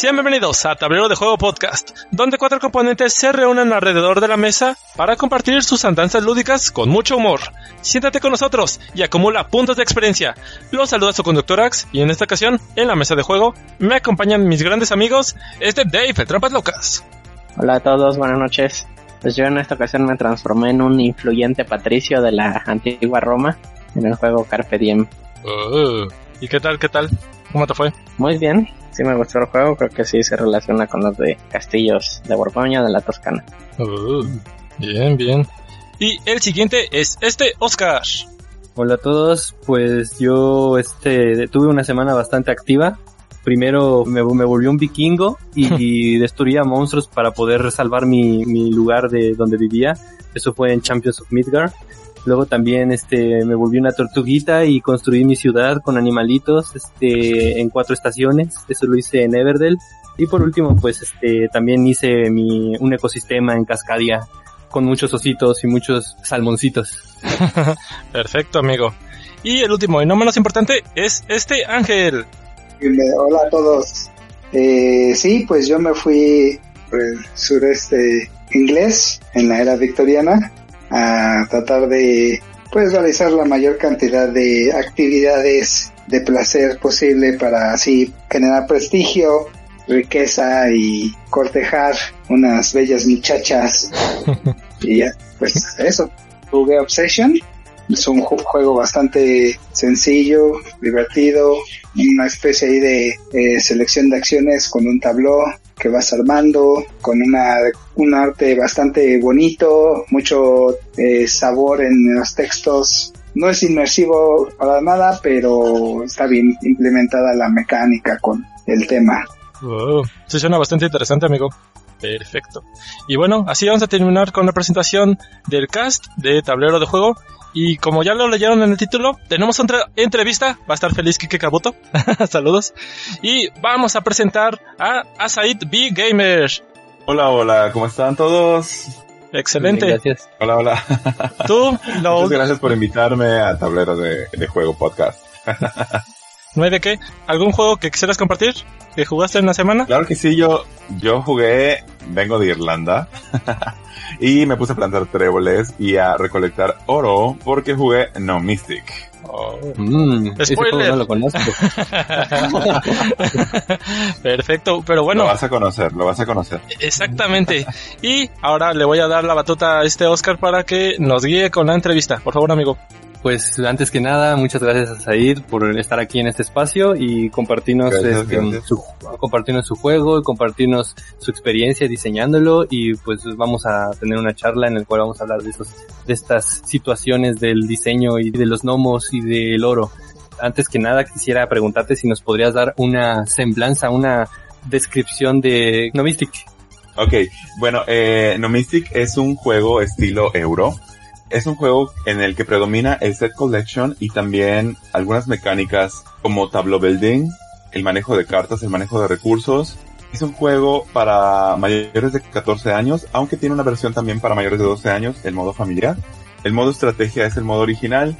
Sean bienvenidos a Tablero de Juego Podcast, donde cuatro componentes se reúnen alrededor de la mesa para compartir sus andanzas lúdicas con mucho humor. Siéntate con nosotros y acumula puntos de experiencia. Los saluda su conductor Ax y en esta ocasión, en la mesa de juego, me acompañan mis grandes amigos, este Dave, Trampas Locas. Hola a todos, buenas noches. Pues yo en esta ocasión me transformé en un influyente patricio de la antigua Roma en el juego Carpe Diem. Oh, ¿Y qué tal, qué tal? ¿Cómo te fue? Muy bien, sí me gustó el juego, creo que sí se relaciona con los de castillos de Borgoña, de la Toscana. Oh, bien, bien. Y el siguiente es este Oscar. Hola a todos, pues yo este tuve una semana bastante activa. Primero me, me volvió un vikingo y destruía monstruos para poder salvar mi, mi lugar de donde vivía. Eso fue en Champions of Midgard. Luego también este me volví una tortuguita y construí mi ciudad con animalitos este en cuatro estaciones. Eso lo hice en Everdell. Y por último, pues este también hice mi un ecosistema en Cascadia con muchos ositos y muchos salmoncitos. Perfecto, amigo. Y el último y no menos importante es este Ángel. Hola a todos. Eh, sí, pues yo me fui por el sureste inglés en la era victoriana a tratar de pues realizar la mayor cantidad de actividades de placer posible para así generar prestigio, riqueza y cortejar unas bellas muchachas. y ya, pues eso. Jugué Obsession. Es un juego bastante sencillo, divertido, una especie ahí de eh, selección de acciones con un tabló que vas armando, con una, un arte bastante bonito, mucho eh, sabor en los textos. No es inmersivo para nada, pero está bien implementada la mecánica con el tema. Wow. Suena bastante interesante, amigo. Perfecto. Y bueno, así vamos a terminar con la presentación del cast de Tablero de Juego. Y como ya lo leyeron en el título, tenemos otra entrevista. Va a estar feliz Kike Kabuto. Saludos. Y vamos a presentar a Asaid B Gamer. Hola, hola, ¿cómo están todos? Excelente. Gracias. Hola, hola. Tú, lo... Muchas gracias por invitarme a Tablero de, de Juego Podcast. ¿No hay de qué? ¿Algún juego que quisieras compartir? ¿Que jugaste en la semana? Claro que sí, yo, yo jugué, vengo de Irlanda, y me puse a plantar tréboles y a recolectar oro porque jugué No Mystic. Oh. Mm, Spoiler. juego no lo conozco. Perfecto, pero Lo bueno, vas a conocer, lo vas a conocer. exactamente. Y ahora le voy a dar la batuta a este Oscar para que nos guíe con la entrevista. Por favor, amigo. Pues antes que nada, muchas gracias a Said por estar aquí en este espacio y compartirnos, Gracias, este, gracias. Su, compartirnos su juego y compartirnos su experiencia diseñándolo y pues vamos a tener una charla en la cual vamos a hablar de, de estas situaciones del diseño y de los gnomos y del oro. Antes que nada quisiera preguntarte si nos podrías dar una semblanza, una descripción de Gnomistic. Ok, bueno, eh, No Mystic es un juego estilo euro. Es un juego en el que predomina el set collection y también algunas mecánicas como tableau building, el manejo de cartas, el manejo de recursos. Es un juego para mayores de 14 años, aunque tiene una versión también para mayores de 12 años, el modo familiar. El modo estrategia es el modo original.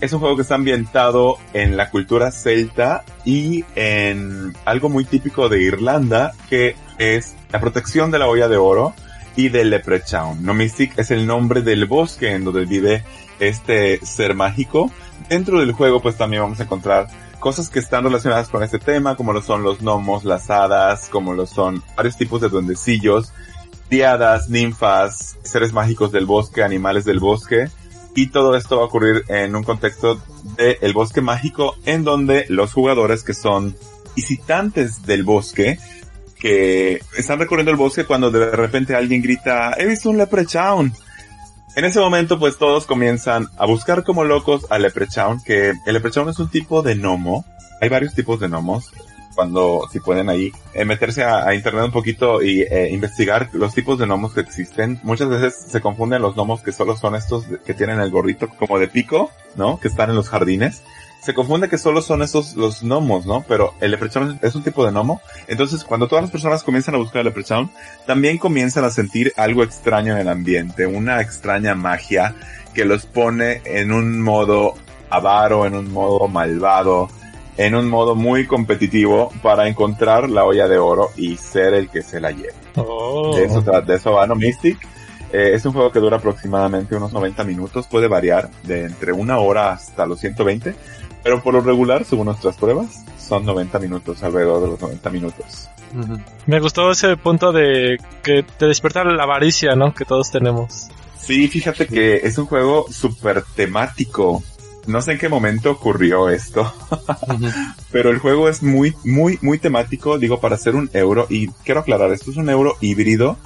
Es un juego que está ambientado en la cultura celta y en algo muy típico de Irlanda, que es la protección de la olla de oro y del Leprechaun. No Mystic es el nombre del bosque en donde vive este ser mágico. Dentro del juego pues también vamos a encontrar cosas que están relacionadas con este tema, como lo son los gnomos, las hadas, como lo son varios tipos de duendecillos, diadas, ninfas, seres mágicos del bosque, animales del bosque. Y todo esto va a ocurrir en un contexto de el bosque mágico en donde los jugadores que son visitantes del bosque que están recorriendo el bosque cuando de repente alguien grita, he visto un leprechaun. En ese momento pues todos comienzan a buscar como locos al leprechaun, que el leprechaun es un tipo de gnomo. Hay varios tipos de gnomos. Cuando, si pueden ahí, eh, meterse a, internet un poquito y eh, investigar los tipos de gnomos que existen. Muchas veces se confunden los gnomos que solo son estos que tienen el gorrito como de pico, ¿no? Que están en los jardines se confunde que solo son esos los gnomos, ¿no? Pero el leprechaun es un tipo de gnomo. Entonces, cuando todas las personas comienzan a buscar el leprechaun, también comienzan a sentir algo extraño en el ambiente, una extraña magia que los pone en un modo avaro, en un modo malvado, en un modo muy competitivo para encontrar la olla de oro y ser el que se la lleve. Oh. De eso, de eso va No Mystic. Eh, es un juego que dura aproximadamente unos 90 minutos, puede variar de entre una hora hasta los 120, pero por lo regular, según nuestras pruebas, son 90 minutos, alrededor de los 90 minutos. Me gustó ese punto de que te despierta la avaricia, ¿no? Que todos tenemos. Sí, fíjate que es un juego súper temático. No sé en qué momento ocurrió esto, pero el juego es muy, muy, muy temático, digo, para ser un euro, y quiero aclarar, esto es un euro híbrido,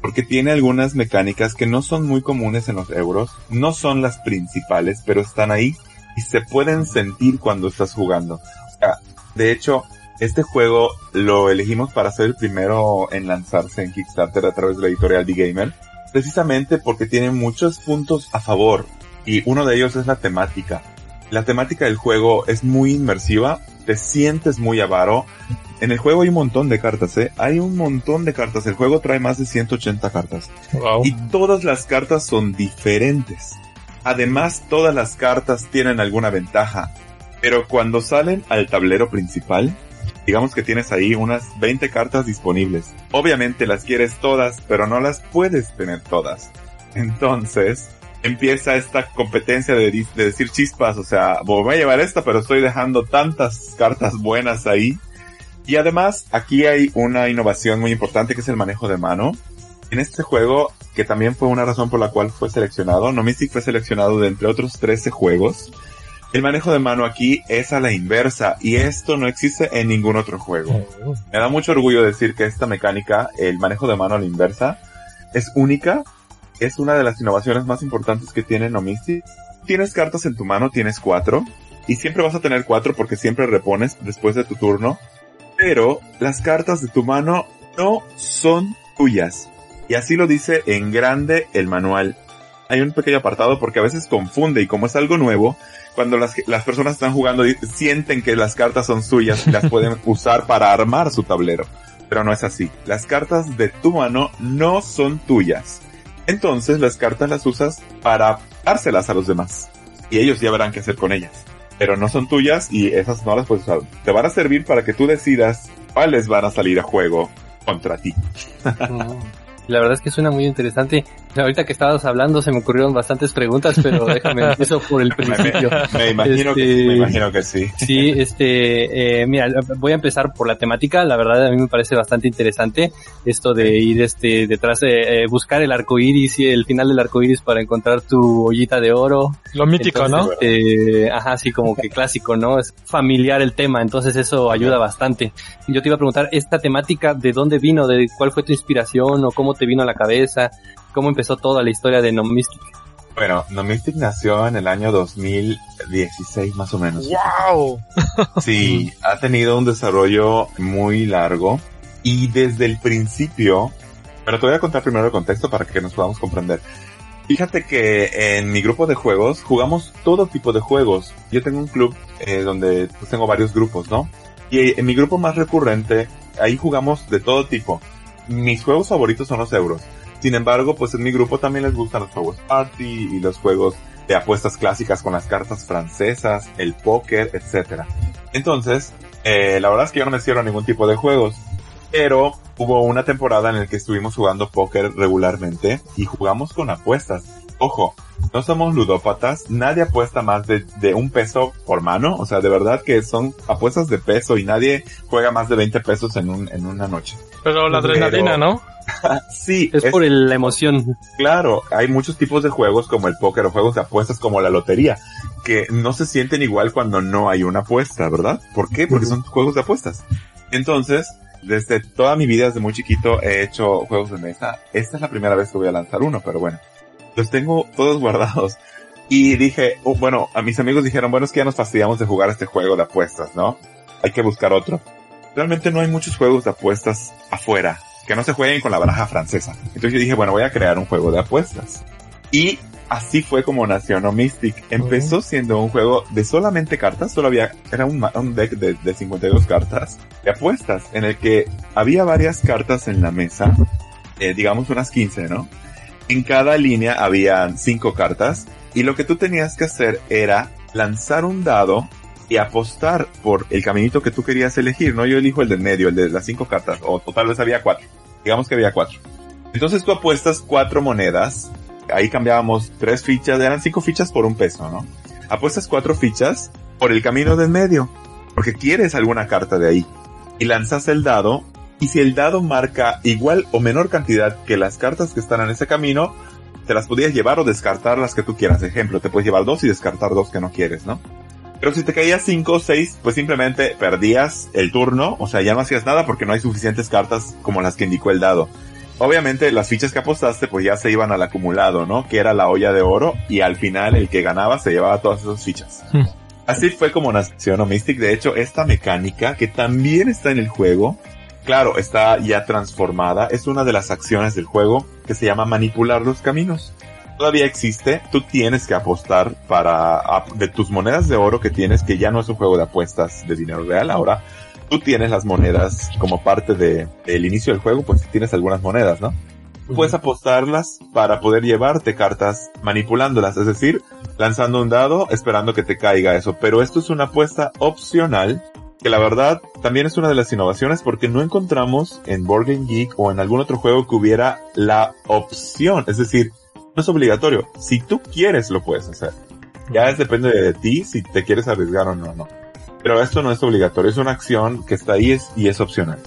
porque tiene algunas mecánicas que no son muy comunes en los euros, no son las principales, pero están ahí y se pueden sentir cuando estás jugando. O sea, de hecho, este juego lo elegimos para ser el primero en lanzarse en Kickstarter a través de la editorial The Gamer, precisamente porque tiene muchos puntos a favor, y uno de ellos es la temática. La temática del juego es muy inmersiva, te sientes muy avaro. En el juego hay un montón de cartas, ¿eh? Hay un montón de cartas. El juego trae más de 180 cartas. Wow. Y todas las cartas son diferentes. Además, todas las cartas tienen alguna ventaja. Pero cuando salen al tablero principal, digamos que tienes ahí unas 20 cartas disponibles. Obviamente las quieres todas, pero no las puedes tener todas. Entonces, empieza esta competencia de, de decir chispas, o sea, voy a llevar esta, pero estoy dejando tantas cartas buenas ahí. Y además, aquí hay una innovación muy importante que es el manejo de mano. En este juego, que también fue una razón por la cual fue seleccionado, No Mystic fue seleccionado de entre otros 13 juegos. El manejo de mano aquí es a la inversa y esto no existe en ningún otro juego. Me da mucho orgullo decir que esta mecánica, el manejo de mano a la inversa, es única. Es una de las innovaciones más importantes que tiene No Mystic. Tienes cartas en tu mano, tienes cuatro. Y siempre vas a tener cuatro porque siempre repones después de tu turno. Pero las cartas de tu mano no son tuyas. Y así lo dice en grande el manual. Hay un pequeño apartado porque a veces confunde y como es algo nuevo, cuando las, las personas están jugando sienten que las cartas son suyas y las pueden usar para armar su tablero. Pero no es así. Las cartas de tu mano no son tuyas. Entonces las cartas las usas para dárselas a los demás. Y ellos ya verán qué hacer con ellas. Pero no son tuyas y esas no las puedes usar. Te van a servir para que tú decidas cuáles van a salir a juego contra ti. La verdad es que suena muy interesante. Ahorita que estabas hablando se me ocurrieron bastantes preguntas, pero déjame empiezo por el principio. Me imagino que sí, Este- me imagino que sí. Sí, este, eh, mira, voy a empezar por la temática. La verdad a mí me parece bastante interesante esto de ir, este, detrás de eh, buscar el arco iris y el final del arco iris para encontrar tu ollita de oro. Lo mítico, ¿no? Eh, ajá, sí, como que clásico, ¿no? Es familiar el tema, entonces eso ayuda bastante. Yo te iba a preguntar, esta temática, ¿de dónde vino? ¿De cuál fue tu inspiración o cómo te vino a la cabeza? ¿Cómo empezó toda la historia de No Mystic? Bueno, No Mystic nació en el año 2016 más o menos. ¡Wow! Sí, ha tenido un desarrollo muy largo y desde el principio, pero te voy a contar primero el contexto para que nos podamos comprender. Fíjate que en mi grupo de juegos jugamos todo tipo de juegos. Yo tengo un club eh, donde pues, tengo varios grupos, ¿no? Y en mi grupo más recurrente, ahí jugamos de todo tipo. Mis juegos favoritos son los euros. Sin embargo, pues en mi grupo también les gustan los juegos party y los juegos de apuestas clásicas con las cartas francesas, el póker, etcétera. Entonces, eh, la verdad es que yo no me cierro a ningún tipo de juegos. Pero hubo una temporada en la que estuvimos jugando póker regularmente y jugamos con apuestas. Ojo, no somos ludópatas, nadie apuesta más de, de un peso por mano, o sea, de verdad que son apuestas de peso y nadie juega más de 20 pesos en, un, en una noche. Pero la Pero- adrenalina, ¿no? sí, Es, por el- la emoción. Claro, hay muchos tipos de juegos como el póker o juegos de apuestas como la lotería, que no se sienten igual cuando no hay una apuesta, ¿verdad? ¿Por qué? Porque son juegos de apuestas. Entonces, desde toda mi vida, desde muy chiquito, he hecho juegos de mesa. Esta es la primera vez que voy a lanzar uno, pero bueno, los tengo todos guardados. Y dije, oh, bueno, a mis amigos dijeron, bueno, es que ya nos fastidiamos de jugar este juego de apuestas, ¿no? Hay que buscar otro. Realmente no hay muchos juegos de apuestas afuera que no se jueguen con la baraja francesa. Entonces yo dije, bueno, voy a crear un juego de apuestas. Y así fue como nació No Mystic. Empezó siendo un juego de solamente cartas, solo había, era un, un deck de, de 52 cartas de apuestas, en el que había varias cartas en la mesa, eh, digamos unas 15, ¿no? En cada línea habían 5 cartas, y lo que tú tenías que hacer era lanzar un dado y apostar por el caminito que tú querías elegir, ¿no? Yo elijo el del medio, el de las cinco cartas, o, o tal vez había cuatro. Digamos que había cuatro. Entonces tú apuestas cuatro monedas, ahí cambiábamos tres fichas, eran cinco fichas por un peso, ¿no? Apuestas cuatro fichas por el camino del medio, porque quieres alguna carta de ahí. Y lanzas el dado, y si el dado marca igual o menor cantidad que las cartas que están en ese camino, te las podías llevar o descartar las que tú quieras. Ejemplo, te puedes llevar dos y descartar dos que no quieres, ¿no? Pero si te caías cinco o seis, pues simplemente perdías el turno, o sea, ya no hacías nada porque no hay suficientes cartas como las que indicó el dado. Obviamente las fichas que apostaste pues ya se iban al acumulado, ¿no? Que era la olla de oro y al final el que ganaba se llevaba todas esas fichas. Hmm. Así fue como nació No Mystic. De hecho, esta mecánica que también está en el juego, claro, está ya transformada, es una de las acciones del juego que se llama manipular los caminos. Todavía existe, tú tienes que apostar para, de tus monedas de oro que tienes, que ya no es un juego de apuestas de dinero real, ahora tú tienes las monedas como parte de, del inicio del juego, pues tienes algunas monedas, ¿no? Puedes apostarlas para poder llevarte cartas manipulándolas, es decir, lanzando un dado esperando que te caiga eso. Pero esto es una apuesta opcional que la verdad también es una de las innovaciones porque no encontramos en Board Game Geek o en algún otro juego que hubiera la opción, es decir, no es obligatorio. Si tú quieres lo puedes hacer. Ya es depende de ti si te quieres arriesgar o no, no. Pero esto no es obligatorio, es una acción que está ahí es- y es opcional.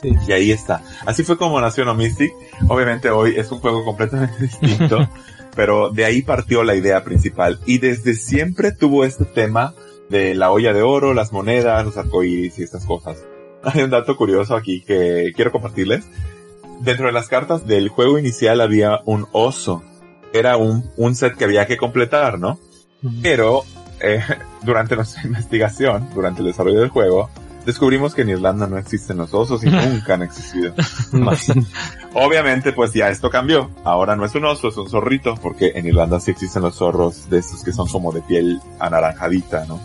Sí. Y ahí está. Así fue como nació No Mystic. Obviamente hoy es un juego completamente distinto, pero de ahí partió la idea principal. Y desde siempre tuvo este tema de la olla de oro, las monedas, los arcoíris y estas cosas. Hay un dato curioso aquí que quiero compartirles. Dentro de las cartas del juego inicial había un oso. Era un, un set que había que completar, ¿no? Pero eh, durante nuestra investigación, durante el desarrollo del juego, descubrimos que en Irlanda no existen los osos y nunca han existido. Obviamente, pues ya esto cambió. Ahora no es un oso, es un zorrito, porque en Irlanda sí existen los zorros de estos que son como de piel anaranjadita, ¿no?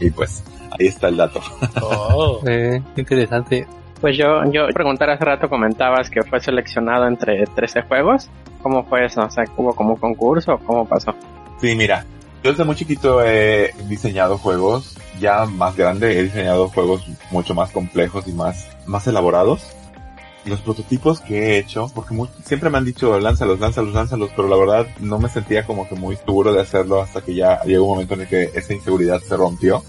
Y pues ahí está el dato. Oh. Eh, interesante. Pues yo, yo preguntar hace rato comentabas que fue seleccionado entre 13 juegos. ¿Cómo fue eso? O sea, ¿hubo como concurso o cómo pasó? Sí, mira, yo desde muy chiquito he diseñado juegos, ya más grande he diseñado juegos mucho más complejos y más, más elaborados. Los prototipos que he hecho, porque siempre me han dicho lánzalos, lánzalos, lánzalos, pero la verdad no me sentía como que muy seguro de hacerlo hasta que ya llegó un momento en el que esa inseguridad se rompió.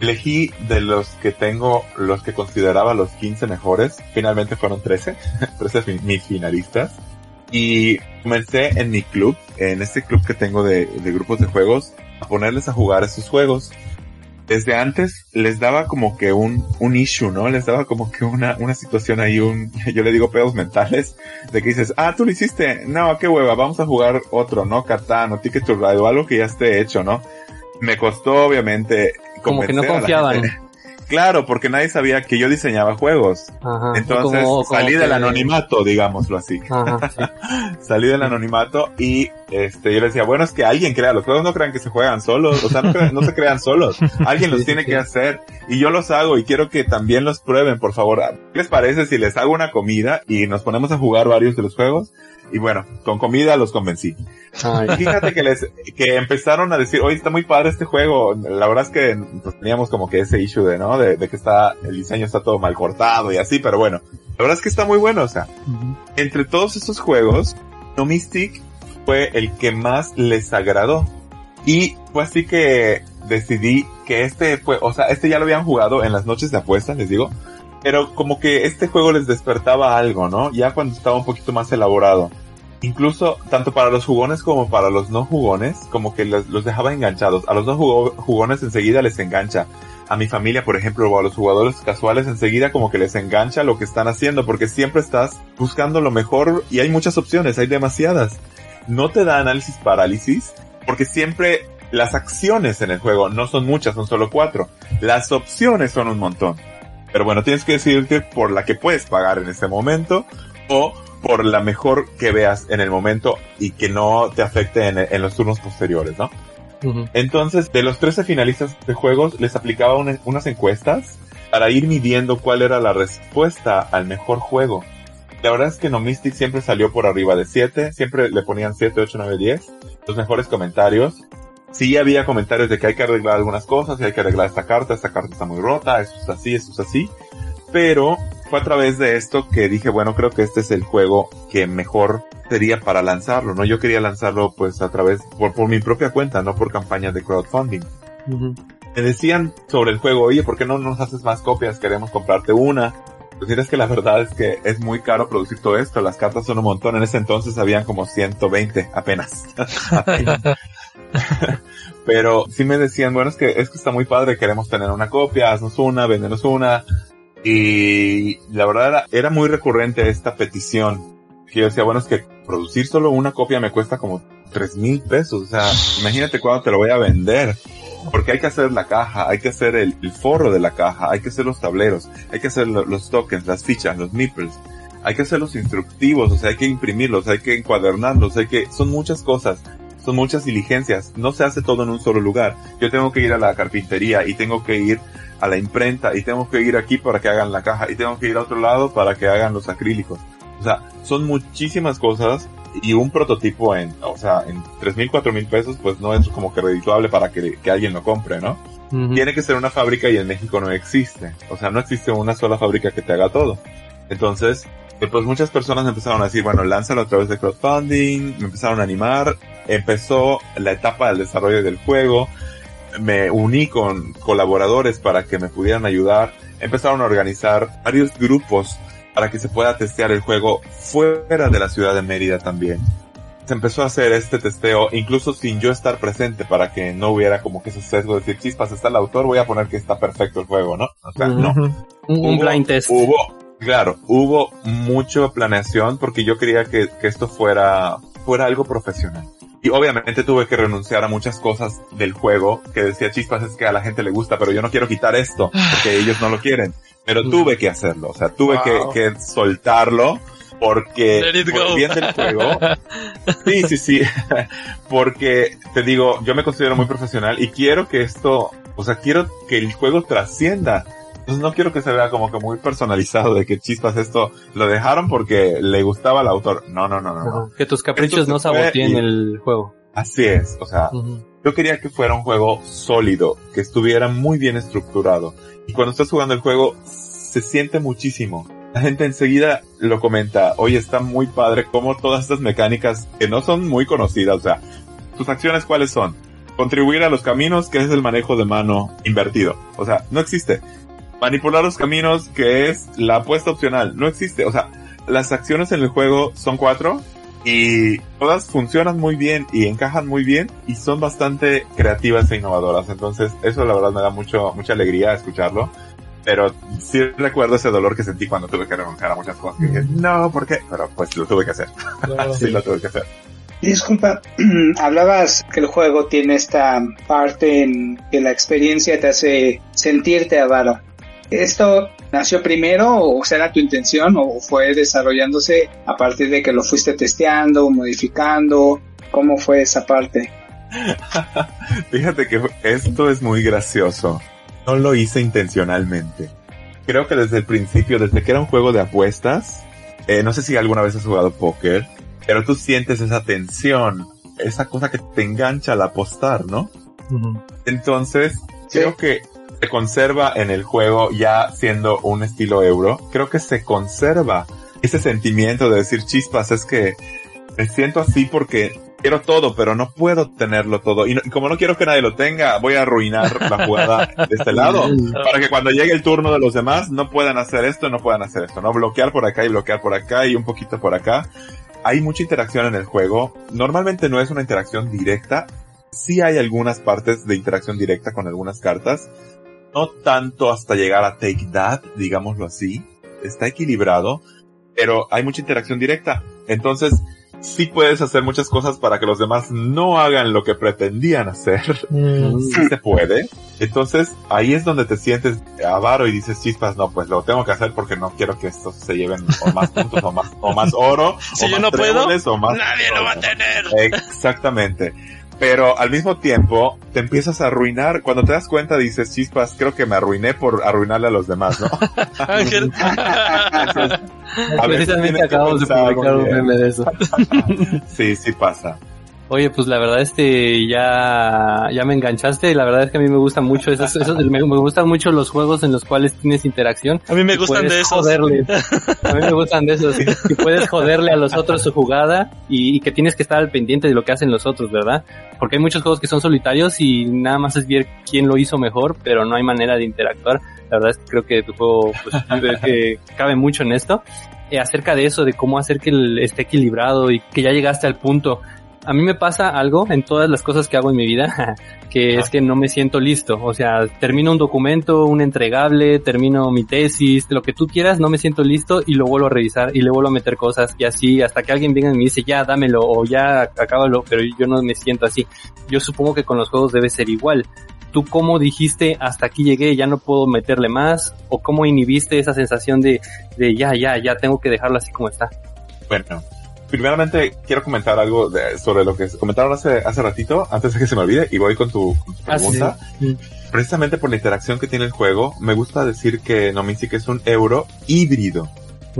Elegí de los que tengo, los que consideraba los 15 mejores, finalmente fueron 13, 13 fin- mis finalistas. Y comencé en mi club, en este club que tengo de grupos de juegos, a ponerles a jugar esos juegos. Desde antes les daba como que un, un issue, ¿no? Les daba como que una, una situación ahí, un, yo le digo pedos mentales, de que dices, ah, tú lo hiciste, no, qué hueva, vamos a jugar otro, ¿no? Catán o Ticket to Ride o algo que ya esté hecho, ¿no? Me costó obviamente Como que no confiaban. Claro, porque nadie sabía que yo diseñaba juegos. Ajá. Entonces Como- como salí que- del anonimato, digámoslo así Ajá, sí. salí del anonimato y este yo le decía, bueno, es que alguien crea, los juegos no crean que se juegan solos, o sea, no, crean- no se crean solos, alguien los Sí, tiene sí, que hacer y yo los hago y quiero que también los prueben, por favor. ¿Qué les parece si les hago una comida y nos ponemos a jugar varios de los juegos? Y bueno, con comida los convencí. Ay, fíjate que les, que empezaron a decir, oye, está muy padre este juego. La verdad es que pues, teníamos como que ese issue de, ¿no? De, de que está, el diseño está todo mal cortado y así, pero bueno. La verdad es que está muy bueno, o sea ujú. entre todos estos juegos, No Mystic fue el que más les agradó. Y fue así que decidí que este fue, o sea, este ya lo habían jugado en las noches de apuestas, les digo. Pero como que este juego les despertaba algo, ¿no? Ya cuando estaba un poquito más elaborado. Incluso, tanto para los jugones como para los no jugones, como que los, los dejaba enganchados. A los no jugo- jugones enseguida les engancha. A mi familia, por ejemplo, o a los jugadores casuales enseguida como que les engancha lo que están haciendo, porque siempre estás buscando lo mejor y hay muchas opciones, hay demasiadas. No te da análisis parálisis, porque siempre las acciones en el juego no son muchas, son solo cuatro. Las opciones son un montón. Pero bueno, tienes que decidirte por la que puedes pagar en este momento o por la mejor que veas en el momento y que no te afecte en, en los turnos posteriores, ¿no? Entonces, de los 13 finalistas de juegos, les aplicaba una- unas encuestas para ir midiendo cuál era la respuesta al mejor juego. La verdad es que No Mystic siempre salió por arriba de 7, siempre le ponían 7, 8, 9, 10, los mejores comentarios. sí había comentarios de que hay que arreglar algunas cosas, y hay que arreglar esta carta, esta carta está muy rota, esto es así, esto es así. Pero fue a través de esto que dije, bueno, creo que este es el juego que mejor sería para lanzarlo, ¿no? Yo quería lanzarlo pues a través, por, por mi propia cuenta, no por campañas de crowdfunding. Me decían sobre el juego, oye, ¿por qué no nos haces más copias? Queremos comprarte una. Pues es que la verdad es que es muy caro producir todo esto. Las cartas son un montón. En ese entonces habían como 120 apenas. Pero sí me decían, bueno, es que, es que está muy padre, queremos tener una copia, haznos una, véndenos una. Y la verdad era, era muy recurrente esta petición. Que yo decía, bueno, es que producir solo una copia me cuesta como tres mil pesos. O sea, imagínate cuándo te lo voy a vender. Porque hay que hacer la caja, hay que hacer el, forro de la caja, hay que hacer los tableros, hay que hacer los tokens, las fichas, los meeples, hay que hacer los instructivos, o sea, hay que imprimirlos, hay que encuadernarlos, hay que, son muchas cosas, son muchas diligencias, no se hace todo en un solo lugar. Yo tengo que ir a la carpintería y tengo que ir a la imprenta y tengo que ir aquí para que hagan la caja y tengo que ir a otro lado para que hagan los acrílicos. O sea, son muchísimas cosas y un prototipo en, o sea, en tres mil, cuatro mil pesos, pues no es como que redituable para que, que alguien lo compre, ¿no? Tiene que ser una fábrica y en México no existe. O sea, no existe una sola fábrica que te haga todo. Entonces, eh, pues muchas personas empezaron a decir, bueno, lánzalo a través de crowdfunding, me empezaron a animar, empezó la etapa del desarrollo del juego, me uní con colaboradores para que me pudieran ayudar, empezaron a organizar varios grupos para que se pueda testear el juego fuera de la ciudad de Mérida también. Se empezó a hacer este testeo incluso sin yo estar presente para que no hubiera como que ese sesgo de decir chispas está el autor, voy a poner que está perfecto el juego, ¿no? O sea, no. Un, blind test. Hubo, claro, hubo mucha planeación porque yo quería que, que esto fuera, fuera algo profesional. Y obviamente tuve que renunciar a muchas cosas del juego que decía chispas es que a la gente le gusta, pero yo no quiero quitar esto porque ellos no lo quieren. Pero tuve que hacerlo, o sea, tuve que, que, soltarlo porque por bien del juego. Sí, sí, sí. porque te digo, yo me considero muy profesional y quiero que esto, o sea, quiero que el juego trascienda entonces no quiero que se vea como que muy personalizado de que chispas esto lo dejaron porque le gustaba al autor. No, no, no, no. Que tus caprichos no saboteen el juego. Así es, o sea, yo quería que fuera un juego sólido, que estuviera muy bien estructurado. Y cuando estás jugando el juego, se siente muchísimo. La gente enseguida lo comenta, oye, está muy padre como todas estas mecánicas que no son muy conocidas, o sea, tus acciones cuáles son? Contribuir a los caminos, que es el manejo de mano invertido. O sea, no existe manipular los caminos, que es la apuesta opcional. No existe. O sea, las acciones en el juego son cuatro y todas funcionan muy bien y encajan muy bien y son bastante creativas e innovadoras. Entonces, eso la verdad me da mucho, mucha alegría escucharlo. Pero sí recuerdo ese dolor que sentí cuando tuve que renunciar a muchas cosas. Y dije, no, ¿por qué? Pero pues lo tuve que hacer. sí, lo tuve que hacer. Disculpa, hablabas que el juego tiene esta parte en que la experiencia te hace sentirte avaro. ¿Esto nació primero o será tu intención o fue desarrollándose a partir de que lo fuiste testeando, modificando? ¿Cómo fue esa parte? Fíjate que esto es muy gracioso. No lo hice intencionalmente. Creo que desde el principio, desde que era un juego de apuestas, eh, no sé si alguna vez has jugado póker, pero tú sientes esa tensión, esa cosa que te engancha al apostar, ¿no? Entonces, creo que se conserva en el juego ya siendo un estilo euro. Creo que se conserva ese sentimiento de decir chispas, es que me siento así porque quiero todo, pero no puedo tenerlo todo. Y, como no quiero que nadie lo tenga, voy a arruinar la jugada de este lado. Para que cuando llegue el turno de los demás no puedan hacer esto, no puedan hacer esto, ¿no? Bloquear por acá y bloquear por acá y un poquito por acá. Hay mucha interacción en el juego. Normalmente no es una interacción directa. Sí hay algunas partes de interacción directa con algunas cartas, no tanto hasta llegar a Take That, digámoslo así. Está equilibrado, pero hay mucha interacción directa. Entonces, sí puedes hacer muchas cosas para que los demás no hagan lo que pretendían hacer. Mm. Sí se puede. Entonces, ahí es donde te sientes avaro y dices, chispas, no, pues lo tengo que hacer porque no quiero que estos se lleven más puntos o más, o más oro. Si yo no puedo, nadie lo va a tener. Exactamente pero al mismo tiempo te empiezas a arruinar. Cuando te das cuenta dices, chispas, creo que me arruiné por arruinarle a los demás, ¿no? Ángel. Precisamente acabamos de publicar un meme de eso. sí, sí pasa. Oye, pues la verdad este ya ya me enganchaste. La verdad es que a mí me gustan mucho esos, esos me, me gustan mucho los juegos en los cuales tienes interacción. A mí me y gustan de esos. joderle. A mí me gustan de esos. Y puedes joderle a los otros su jugada y, y que tienes que estar al pendiente de lo que hacen los otros, ¿verdad? Porque hay muchos juegos que son solitarios y nada más es ver quién lo hizo mejor, pero no hay manera de interactuar. La verdad es que creo que tu juego pues, que cabe mucho en esto. Eh, acerca de eso, de cómo hacer que el- esté equilibrado y que ya llegaste al punto. A mí me pasa algo en todas las cosas que hago en mi vida, que es que no me siento listo. O sea, termino un documento, un entregable, termino mi tesis, lo que tú quieras, no me siento listo y lo vuelvo a revisar y le vuelvo a meter cosas y así hasta que alguien venga y me dice ya dámelo o ya acábalo, pero yo no me siento así. Yo supongo que con los juegos debe ser igual. ¿Tú cómo dijiste hasta aquí llegué, ya no puedo meterle más? ¿O cómo inhibiste esa sensación de, de ya, ya, ya tengo que dejarlo así como está? Bueno, primeramente quiero comentar algo de- sobre lo que comentaron hace, hace ratito, antes de que se me olvide, y voy con tu, con tu Ah, sí. pregunta. Precisamente por la interacción que tiene el juego, me gusta decir que Nomisic es un euro híbrido.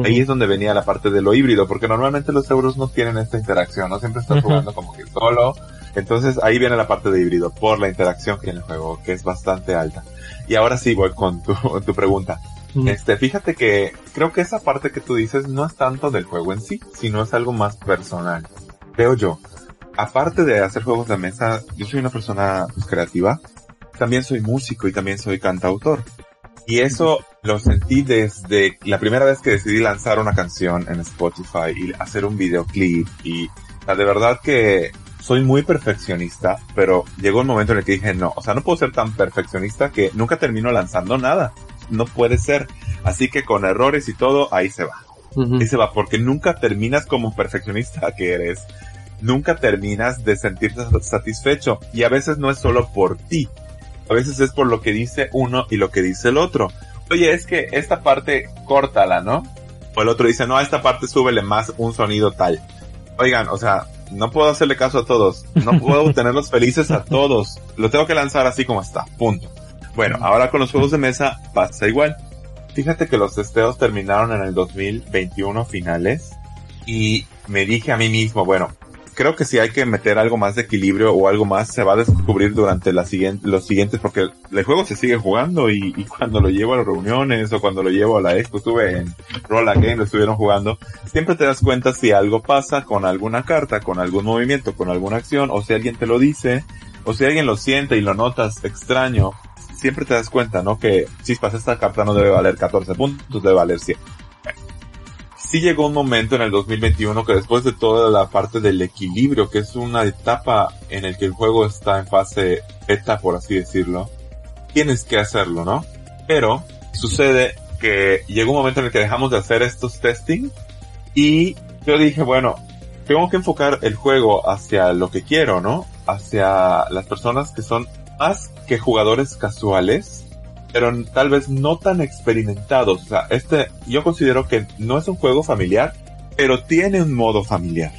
Ahí es donde venía la parte de lo híbrido, porque normalmente los euros no tienen esta interacción, no siempre estás Ujú. jugando como que solo. Entonces ahí viene la parte de híbrido, por la interacción que tiene el juego, que es bastante alta. Y ahora sí voy con tu, tu pregunta. Ujú. Este, fíjate que creo que esa parte que tú dices no es tanto del juego en sí, sino es algo más personal. Creo yo. Aparte de hacer juegos de mesa, yo soy una persona pues, creativa. También soy músico y también soy cantautor. Y eso lo sentí desde la primera vez que decidí lanzar una canción en Spotify y hacer un videoclip. Y o sea, de verdad que soy muy perfeccionista, pero llegó un momento en el que dije, no, o sea, no puedo ser tan perfeccionista que nunca termino lanzando nada. No puede ser. Así que con errores y todo, ahí se va. Ahí se va, porque nunca terminas como perfeccionista que eres. Nunca terminas de sentirte satisfecho. Y a veces no es solo por ti. A veces es por lo que dice uno y lo que dice el otro. Oye, es que esta parte córtala, ¿no? O el otro dice, no, a esta parte súbele más un sonido tal. Oigan, o sea, no puedo hacerle caso a todos. No puedo tenerlos felices a todos. Lo tengo que lanzar así como está. Punto. Bueno, ahora con los juegos de mesa pasa igual. Fíjate que los testeos terminaron en el 2021 finales y me dije a mí mismo, bueno, creo que si hay que meter algo más de equilibrio o algo más se va a descubrir durante los siguientes porque el juego se sigue jugando y, cuando lo llevo a las reuniones o cuando lo llevo a la expo, estuve en Roll Again, lo estuvieron jugando, siempre te das cuenta si algo pasa con alguna carta, con algún movimiento, con alguna acción o si alguien te lo dice o si alguien lo siente y lo notas extraño, siempre te das cuenta, ¿no? Que chispas, esta carta no debe valer 14 puntos, debe valer 100. Sí llegó un momento en el 2021 que después de toda la parte del equilibrio, que es una etapa en el que el juego está en fase beta, por así decirlo, tienes que hacerlo, ¿no? Pero sucede que llegó un momento en el que dejamos de hacer estos testing y yo dije, bueno, tengo que enfocar el juego hacia lo que quiero, ¿no? Hacia las personas que son más que jugadores casuales, pero tal vez no tan experimentados. O sea, este, yo considero que no es un juego familiar, pero tiene un modo familiar.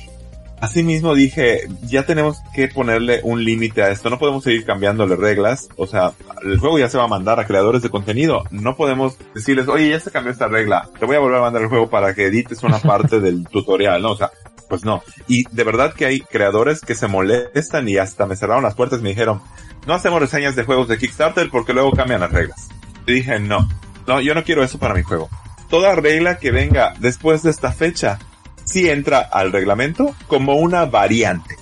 Asimismo dije, ya tenemos que ponerle un límite a esto, no podemos seguir cambiándole reglas, o sea, el juego ya se va a mandar a creadores de contenido, no podemos decirles, oye, ya se cambió esta regla, te voy a volver a mandar el juego para que edites una parte del tutorial, ¿no? O sea, pues no. Y de verdad que hay creadores que se molestan y hasta me cerraron las puertas y me dijeron, no hacemos reseñas de juegos de Kickstarter porque luego cambian las reglas. Y dije, no, no, yo no quiero eso para mi juego. Toda regla que venga después de esta fecha, sí entra al reglamento como una variante.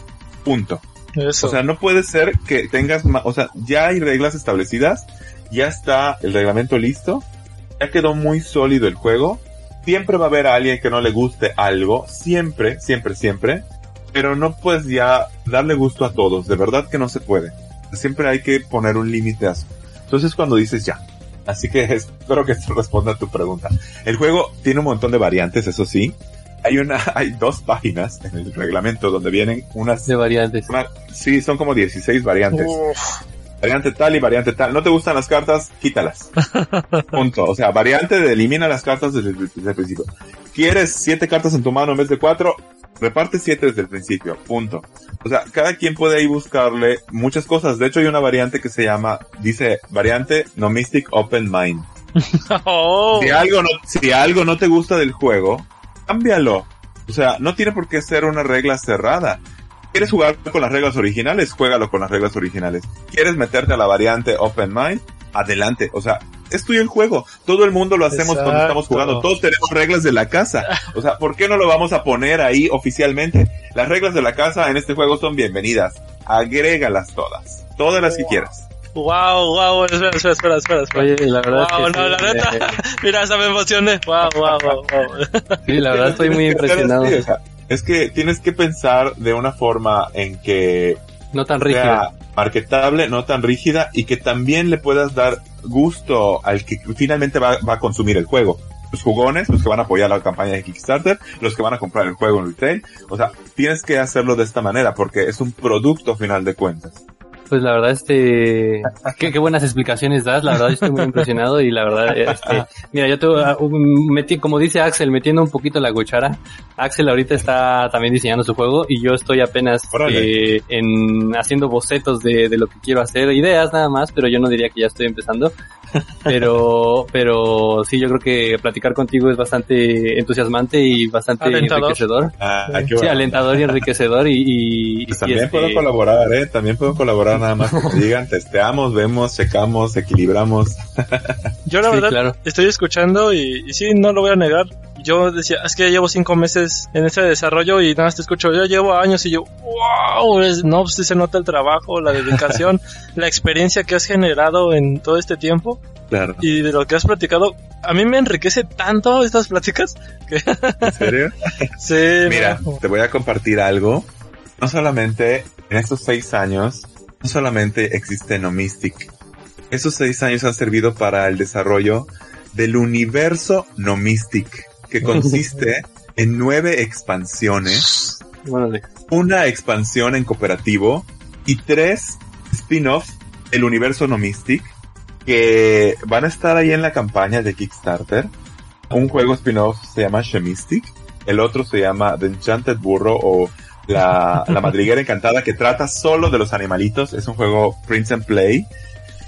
Punto. Eso. O sea, no puede ser que tengas, o sea, ya hay reglas establecidas, ya está el reglamento listo, ya quedó muy sólido el juego, siempre va a haber a alguien que no le guste algo, siempre, siempre, siempre, pero no puedes ya darle gusto a todos, de verdad que no se puede. Siempre hay que poner un límite a eso. Entonces cuando dices ya. Así que espero que esto responda a tu pregunta. El juego tiene un montón de variantes, eso sí. Hay una, hay dos páginas en el reglamento donde vienen unas de variantes. una- sí, son como 16 variantes. Uf, Variante tal y variante tal. ¿No te gustan las cartas? Quítalas. Punto. O sea, variante de elimina las cartas desde, desde el principio. ¿Quieres siete cartas en tu mano en vez de cuatro? Reparte siete desde el principio. Punto. O sea, cada quien puede ahí buscarle muchas cosas. De hecho, hay una variante que se llama, dice, variante No Mystic Open Mind. Oh. Si algo no, si algo no te gusta del juego, cámbialo. O sea, no tiene por qué ser una regla cerrada. ¿Quieres jugar con las reglas originales? Juégalo con las reglas originales. ¿Quieres meterte a la variante Open Mind? Adelante. O sea, es tuyo el juego. Todo el mundo lo hacemos cuando estamos jugando. Todos tenemos reglas de la casa. O sea, ¿por qué no lo vamos a poner ahí oficialmente? Las reglas de la casa en este juego son bienvenidas. Agrégalas todas. Todas las que quieras. Wow, wow, espera, espera, espera, espera. espera. Oye, la verdad wow, es que no, sí, la neta. eh, Mira, hasta me emocioné. Wow, wow, wow, wow. sí, la verdad estoy muy impresionado. Es que tienes que pensar de una forma en que No tan rígido. sea marketable, no tan rígida y que también le puedas dar gusto al que finalmente va, va a consumir el juego. Los jugones, los que van a apoyar la campaña de Kickstarter, los que van a comprar el juego en retail. O sea, tienes que hacerlo de esta manera porque es un producto final de cuentas. Pues la verdad, este, qué, qué buenas explicaciones das, la verdad yo estoy muy impresionado y la verdad, este, mira, yo te, um, metí, como dice Axel, metiendo un poquito la cuchara, Axel ahorita está también diseñando su juego y yo estoy apenas eh, en haciendo bocetos de, de lo que quiero hacer, ideas nada más, pero yo no diría que ya estoy empezando, pero, pero sí, yo creo que platicar contigo es bastante entusiasmante y bastante Alentador. enriquecedor. Ah, Sí. qué Sí, alentador y enriquecedor y, y, Pues y también este, puedo colaborar, eh, también puedo colaborar nada más que me digan, testeamos, vemos, checamos, equilibramos. Yo la Sí, verdad claro. estoy escuchando y, y sí, no lo voy a negar. Yo decía, es que ya llevo cinco meses en este desarrollo y nada más te escucho, yo llevo años y yo, wow, es- no, pues se nota el trabajo, la dedicación, la experiencia que has generado en todo este tiempo Claro. y de lo que has platicado. A mí me enriquece tanto estas pláticas que ¿En serio? sí, Mira, no. te voy a compartir algo. No solamente en estos seis años, no solamente existe Nomistic. Esos seis años han servido para el desarrollo del universo Nomistic, que consiste en nueve expansiones, una expansión en cooperativo y tres spin-off del universo Nomistic que van a estar ahí en la campaña de Kickstarter. Un juego spin-off se llama Shemistic, el otro se llama The Enchanted Burro o la, la madriguera encantada que trata solo de los animalitos. Es un juego Prince and Play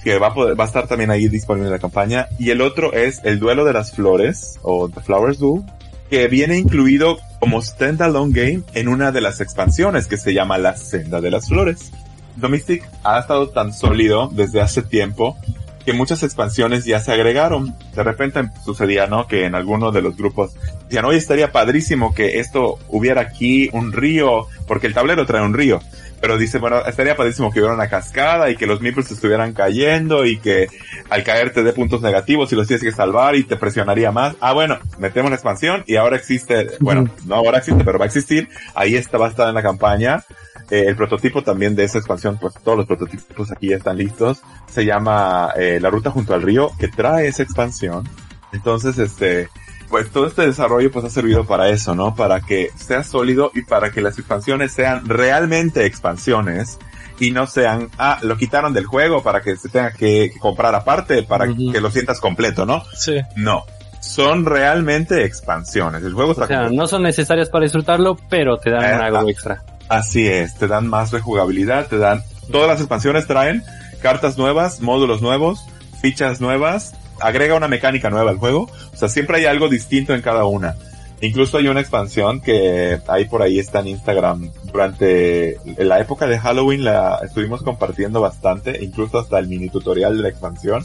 que va a, poder- va a estar también ahí disponible en la campaña. Y el otro es El Duelo de las Flores o The Flowers Duel que viene incluido como standalone game en una de las expansiones que se llama La Senda de las Flores. Domestic ha estado tan sólido desde hace tiempo que muchas expansiones ya se agregaron. De repente sucedía, ¿no? Que en alguno de los grupos decían, oye, estaría padrísimo que esto hubiera aquí un río, porque el tablero trae un río. Pero dice, bueno, estaría padrísimo que hubiera una cascada y que los meeples estuvieran cayendo y que al caer te dé puntos negativos y los tienes que salvar y te presionaría más. Ah, bueno, metemos la expansión y ahora existe, bueno, no ahora existe, pero va a existir. Ahí está, va a estar en la campaña. Eh, el prototipo también de esa expansión, pues todos los prototipos aquí ya están listos. Se llama eh, La Ruta junto al Río, que trae esa expansión. Entonces, este, pues todo este desarrollo pues ha servido para eso, ¿no? Para que sea sólido y para que las expansiones sean realmente expansiones y no sean, ah, lo quitaron del juego para que se tenga que, comprar aparte para que lo sientas completo, ¿no? Sí. No. Son realmente expansiones. El juego está O sea, completo. no son necesarias para disfrutarlo, pero te dan Eh, algo ah. extra. Así es, te dan más rejugabilidad, te dan, todas las expansiones traen cartas nuevas, módulos nuevos, fichas nuevas, agrega una mecánica nueva al juego, o sea, siempre hay algo distinto en cada una. Incluso hay una expansión que ahí por ahí está en Instagram. Durante la época de Halloween la estuvimos compartiendo bastante, incluso hasta el mini tutorial de la expansión,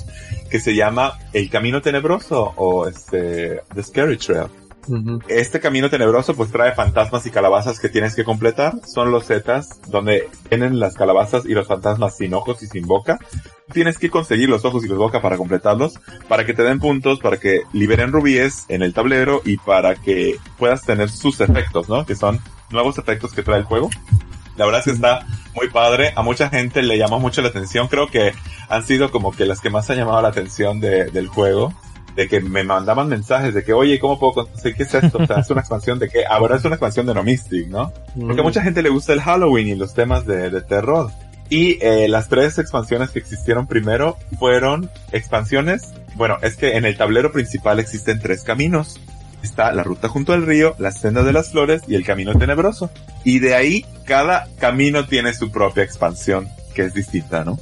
que se llama El Camino Tenebroso o este, The Scary Trail. Este camino tenebroso pues trae fantasmas y calabazas que tienes que completar. Son los zetas donde tienen las calabazas y los fantasmas sin ojos y sin boca. Tienes que conseguir los ojos y los boca para completarlos, para que te den puntos, para que liberen rubíes en el tablero y para que puedas tener sus efectos, ¿no? Que son nuevos efectos que trae el juego. La verdad es que está muy padre. A mucha gente le llamó mucho la atención. Creo que han sido como que las que más han llamado la atención de- del juego de que me mandaban mensajes de que, oye, ¿cómo puedo conseguir qué es esto? O sea, es una expansión de que, ahora es una expansión de No Mystic, ¿no? Porque a mucha gente le gusta el Halloween y los temas de, de terror. Y eh, las tres expansiones que existieron primero fueron expansiones, bueno, es que en el tablero principal existen tres caminos. Está la ruta junto al río, la senda de las flores y el camino tenebroso. Y de ahí cada camino tiene su propia expansión, que es distinta, ¿no?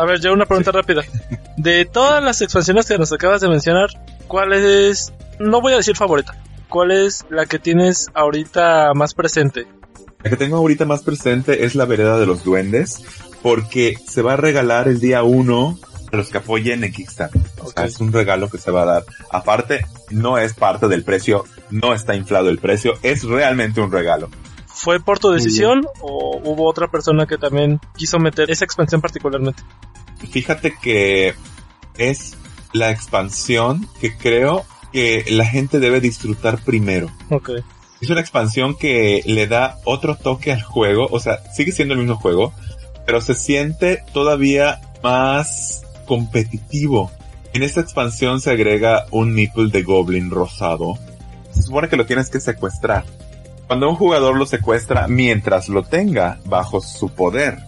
A ver, yo una pregunta rápida. De todas las expansiones que nos acabas de mencionar, ¿cuál es, no voy a decir favorita, cuál es la que tienes ahorita más presente? La que tengo ahorita más presente es la vereda de los duendes, porque se va a regalar el día 1 a los que apoyen en Kickstarter. O sea, es un regalo que se va a dar. Aparte, no es parte del precio, no está inflado el precio, es realmente un regalo. ¿Fue por tu decisión o hubo otra persona que también quiso meter esa expansión particularmente? Fíjate que es la expansión que creo que la gente debe disfrutar primero. Ok. Es una expansión que le da otro toque al juego, o sea, sigue siendo el mismo juego, pero se siente todavía más competitivo. En esta expansión se agrega un nipple de goblin rosado. Se supone que lo tienes que secuestrar. Cuando un jugador lo secuestra mientras lo tenga bajo su poder,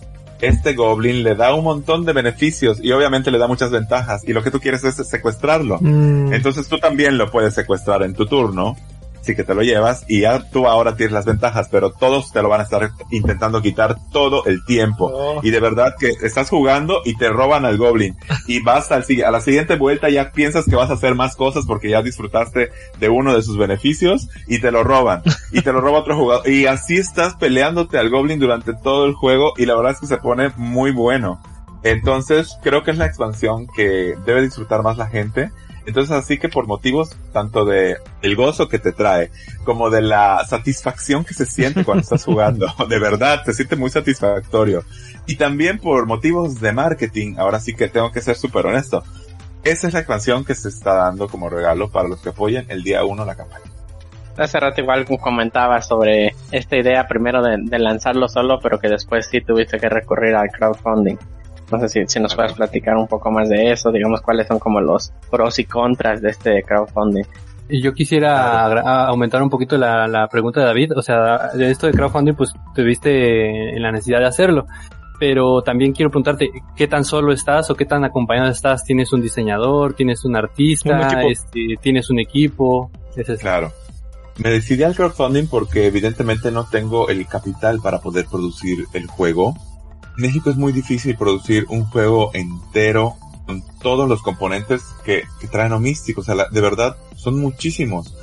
este goblin le da un montón de beneficios y obviamente le da muchas ventajas y lo que tú quieres es secuestrarlo. Mm, Entonces tú también lo puedes secuestrar en tu turno. Sí que te lo llevas y ya tú ahora tienes las ventajas, pero todos te lo van a estar intentando quitar todo el tiempo. Oh. Y de verdad que estás jugando y te roban al goblin. Y vas al, a la siguiente vuelta ya piensas que vas a hacer más cosas porque ya disfrutaste de uno de sus beneficios y te lo roban. Y te lo roba otro jugador. Y así estás peleándote al goblin durante todo el juego y la verdad es que se pone muy bueno. Entonces creo que es la expansión que debe disfrutar más la gente. Entonces así que por motivos tanto de el gozo que te trae como de la satisfacción que se siente cuando estás jugando, de verdad, te siente muy satisfactorio. Y también por motivos de marketing, ahora sí que tengo que ser súper honesto. Esa es la expansión que se está dando como regalo para los que apoyen el día 1 la campaña. Hace rato igual comentaba sobre esta idea primero de, de lanzarlo solo, pero que después sí tuviste que recurrir al crowdfunding. No sé si, si nos puedes platicar un poco más de eso, digamos cuáles son como los pros y contras de este crowdfunding. Y yo quisiera aumentar un poquito la, la pregunta de David. O sea, de esto de crowdfunding, pues te viste en la necesidad de hacerlo. Pero también quiero preguntarte, ¿qué tan solo estás o qué tan acompañado estás? ¿Tienes un diseñador? ¿Tienes un artista? Un. Este, ¿Tienes un equipo? Es- Claro. Me decidí al crowdfunding porque evidentemente no tengo el capital para poder producir el juego. México es muy difícil producir un juego entero con todos los componentes que, que traen Omystic. O sea, la- de verdad, son muchísimos.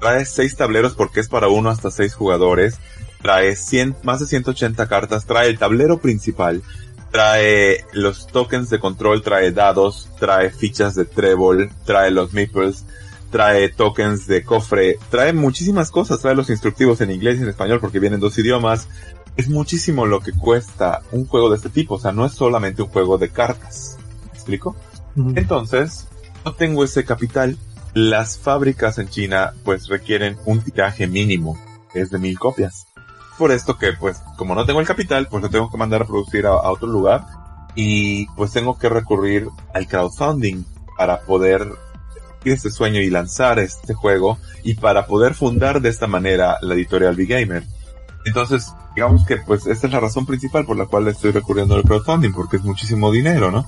Trae seis tableros porque es para uno hasta seis jugadores. Trae 100, más de 180 cartas. Trae el tablero principal. Trae los tokens de control. Trae dados. Trae fichas de trébol. Trae los meeples trae tokens de cofre, trae muchísimas cosas, trae los instructivos en inglés y en español porque vienen dos idiomas. Es muchísimo lo que cuesta un juego de este tipo, o sea, no es solamente un juego de cartas. ¿Me explico? Entonces, no tengo ese capital. Las fábricas en China pues requieren un tiraje mínimo, que es de mil copias. Por esto que pues como no tengo el capital, pues lo tengo que mandar a producir a, a otro lugar y pues tengo que recurrir al crowdfunding para poder este sueño y lanzar este juego y para poder fundar de esta manera la editorial Big Gamer. Entonces, digamos que pues esta es la razón principal por la cual estoy recurriendo al crowdfunding, porque es muchísimo dinero, ¿no?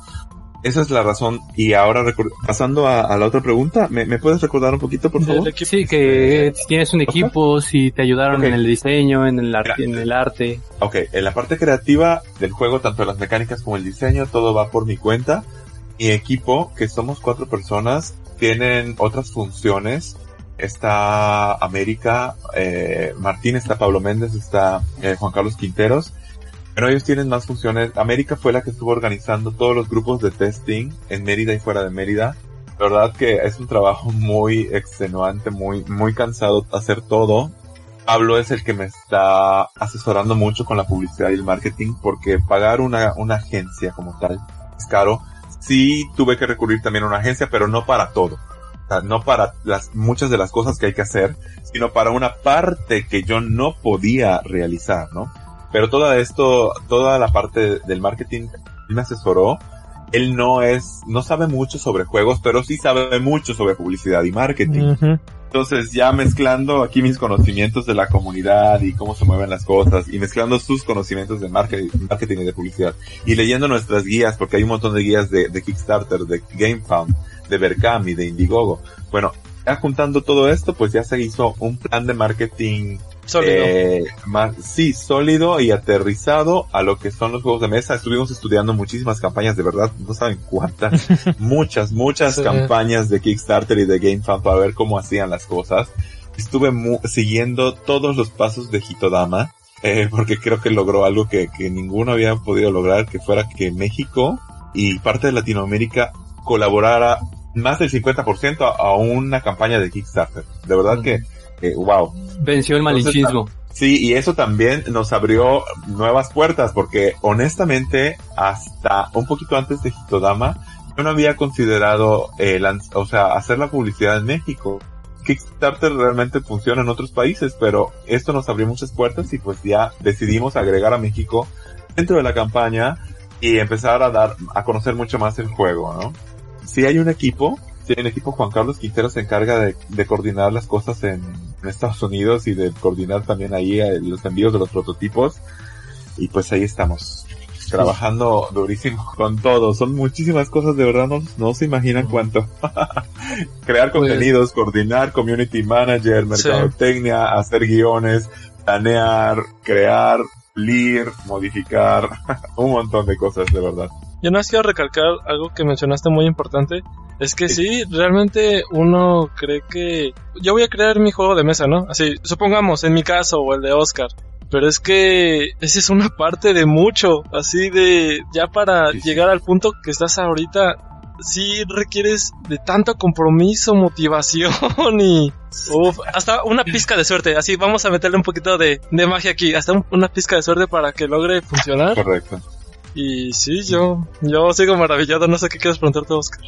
Esa es la razón. Y ahora, pasando a, a la otra pregunta, ¿me, me puedes recordar un poquito, por favor? Sí, que si tienes un equipo, si te ayudaron Ok. en el diseño, en el, en el arte. Ok, en la parte creativa del juego, tanto las mecánicas como el diseño, todo va por mi cuenta. Mi equipo, que somos cuatro personas, tienen otras funciones. Está América, eh, Martín, está Pablo Méndez, está eh, Juan Carlos Quinteros. Pero ellos tienen más funciones. América fue la que estuvo organizando todos los grupos de testing en Mérida y fuera de Mérida. La verdad que es un trabajo muy extenuante, muy, muy cansado hacer todo. Pablo es el que me está asesorando mucho con la publicidad y el marketing porque pagar una, una agencia como tal es caro. Sí tuve que recurrir también a una agencia, pero no para todo. Sea, no para las, muchas de las cosas que hay que hacer, sino para una parte que yo no podía realizar, ¿no? Pero todo esto, toda la parte del marketing me asesoró. Él no es, no sabe mucho sobre juegos, pero sí sabe mucho sobre publicidad y marketing. Ujú. Entonces ya mezclando aquí mis conocimientos de la comunidad y cómo se mueven las cosas y mezclando sus conocimientos de marketing, marketing y de publicidad y leyendo nuestras guías porque hay un montón de guías de, de Kickstarter, de GameFound, de Berkami, de Indiegogo. Bueno, ya juntando todo esto pues ya se hizo un plan de marketing Sólido. eh, más, sí, sólido y aterrizado a lo que son los juegos de mesa. Estuvimos estudiando muchísimas campañas, de verdad, no saben cuántas, muchas, muchas Sí. campañas de Kickstarter y de GameFund para ver cómo hacían las cosas. Estuve mu- siguiendo todos los pasos de Hitodama eh, porque creo que logró algo que, que ninguno había podido lograr, que fuera que México y parte de Latinoamérica colaborara más del 50% a, a una campaña de Kickstarter. De verdad que, que, wow. Venció el malinchismo. Sí, y eso también nos abrió nuevas puertas, porque honestamente, hasta un poquito antes de Hitodama, yo no había considerado, eh, lanz- o sea, hacer la publicidad en México. Kickstarter realmente funciona en otros países, pero esto nos abrió muchas puertas y pues ya decidimos agregar a México dentro de la campaña y empezar a dar, a conocer mucho más el juego, ¿no? Si hay un equipo, si hay un equipo, Juan Carlos Quintero se encarga de, de coordinar las cosas en, en Estados Unidos y de coordinar también ahí eh, los envíos de los prototipos. Y pues ahí estamos, trabajando durísimo con todo. Son muchísimas cosas, de verdad, no, no se imaginan cuánto. Crear Pues- contenidos, coordinar, community manager, mercadotecnia, hacer guiones, planear, crear, pulir, modificar, un montón de cosas, de verdad. Yo no quiero recalcar algo que mencionaste muy importante. Es que sí, realmente uno cree que yo voy a crear mi juego de mesa, ¿no? Así, supongamos, en mi caso o el de Oscar. Pero es que esa es una parte de mucho, así de ya para Sí, sí. llegar al punto que estás ahorita, sí requieres de tanto compromiso, motivación y uf, hasta una pizca de suerte. Así vamos a meterle un poquito de, de magia aquí, hasta un- una pizca de suerte para que logre funcionar. Correcto. Y sí, yo, yo sigo maravillado, no sé qué quieres preguntarte, Oscar.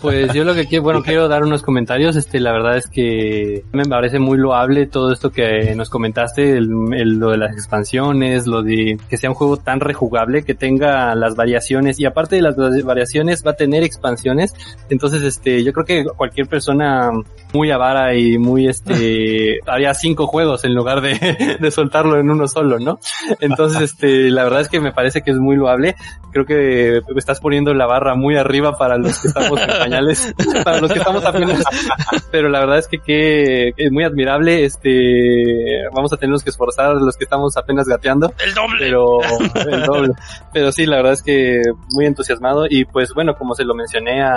Pues yo lo que quiero, bueno, quiero dar unos comentarios. Este, la verdad es que me parece muy loable todo esto que nos comentaste, el, el- lo de las expansiones, lo de que sea un juego tan rejugable, que tenga las variaciones y aparte de las variaciones va a tener expansiones. Entonces, este, yo creo que cualquier persona muy avara y muy, este, haría cinco juegos en lugar de, de soltarlo en uno solo, ¿no? Entonces, este, la verdad es que me parece que es muy loable. Creo que estás poniendo la barra muy arriba para los que estamos pañales, para los que estamos apenas. Pero la verdad es que, que es muy admirable. Este, vamos a tenernos que esforzar los que estamos apenas gateando, ¡El doble! pero el doble. Pero sí, la verdad es que muy entusiasmado y pues bueno, como se lo mencioné a,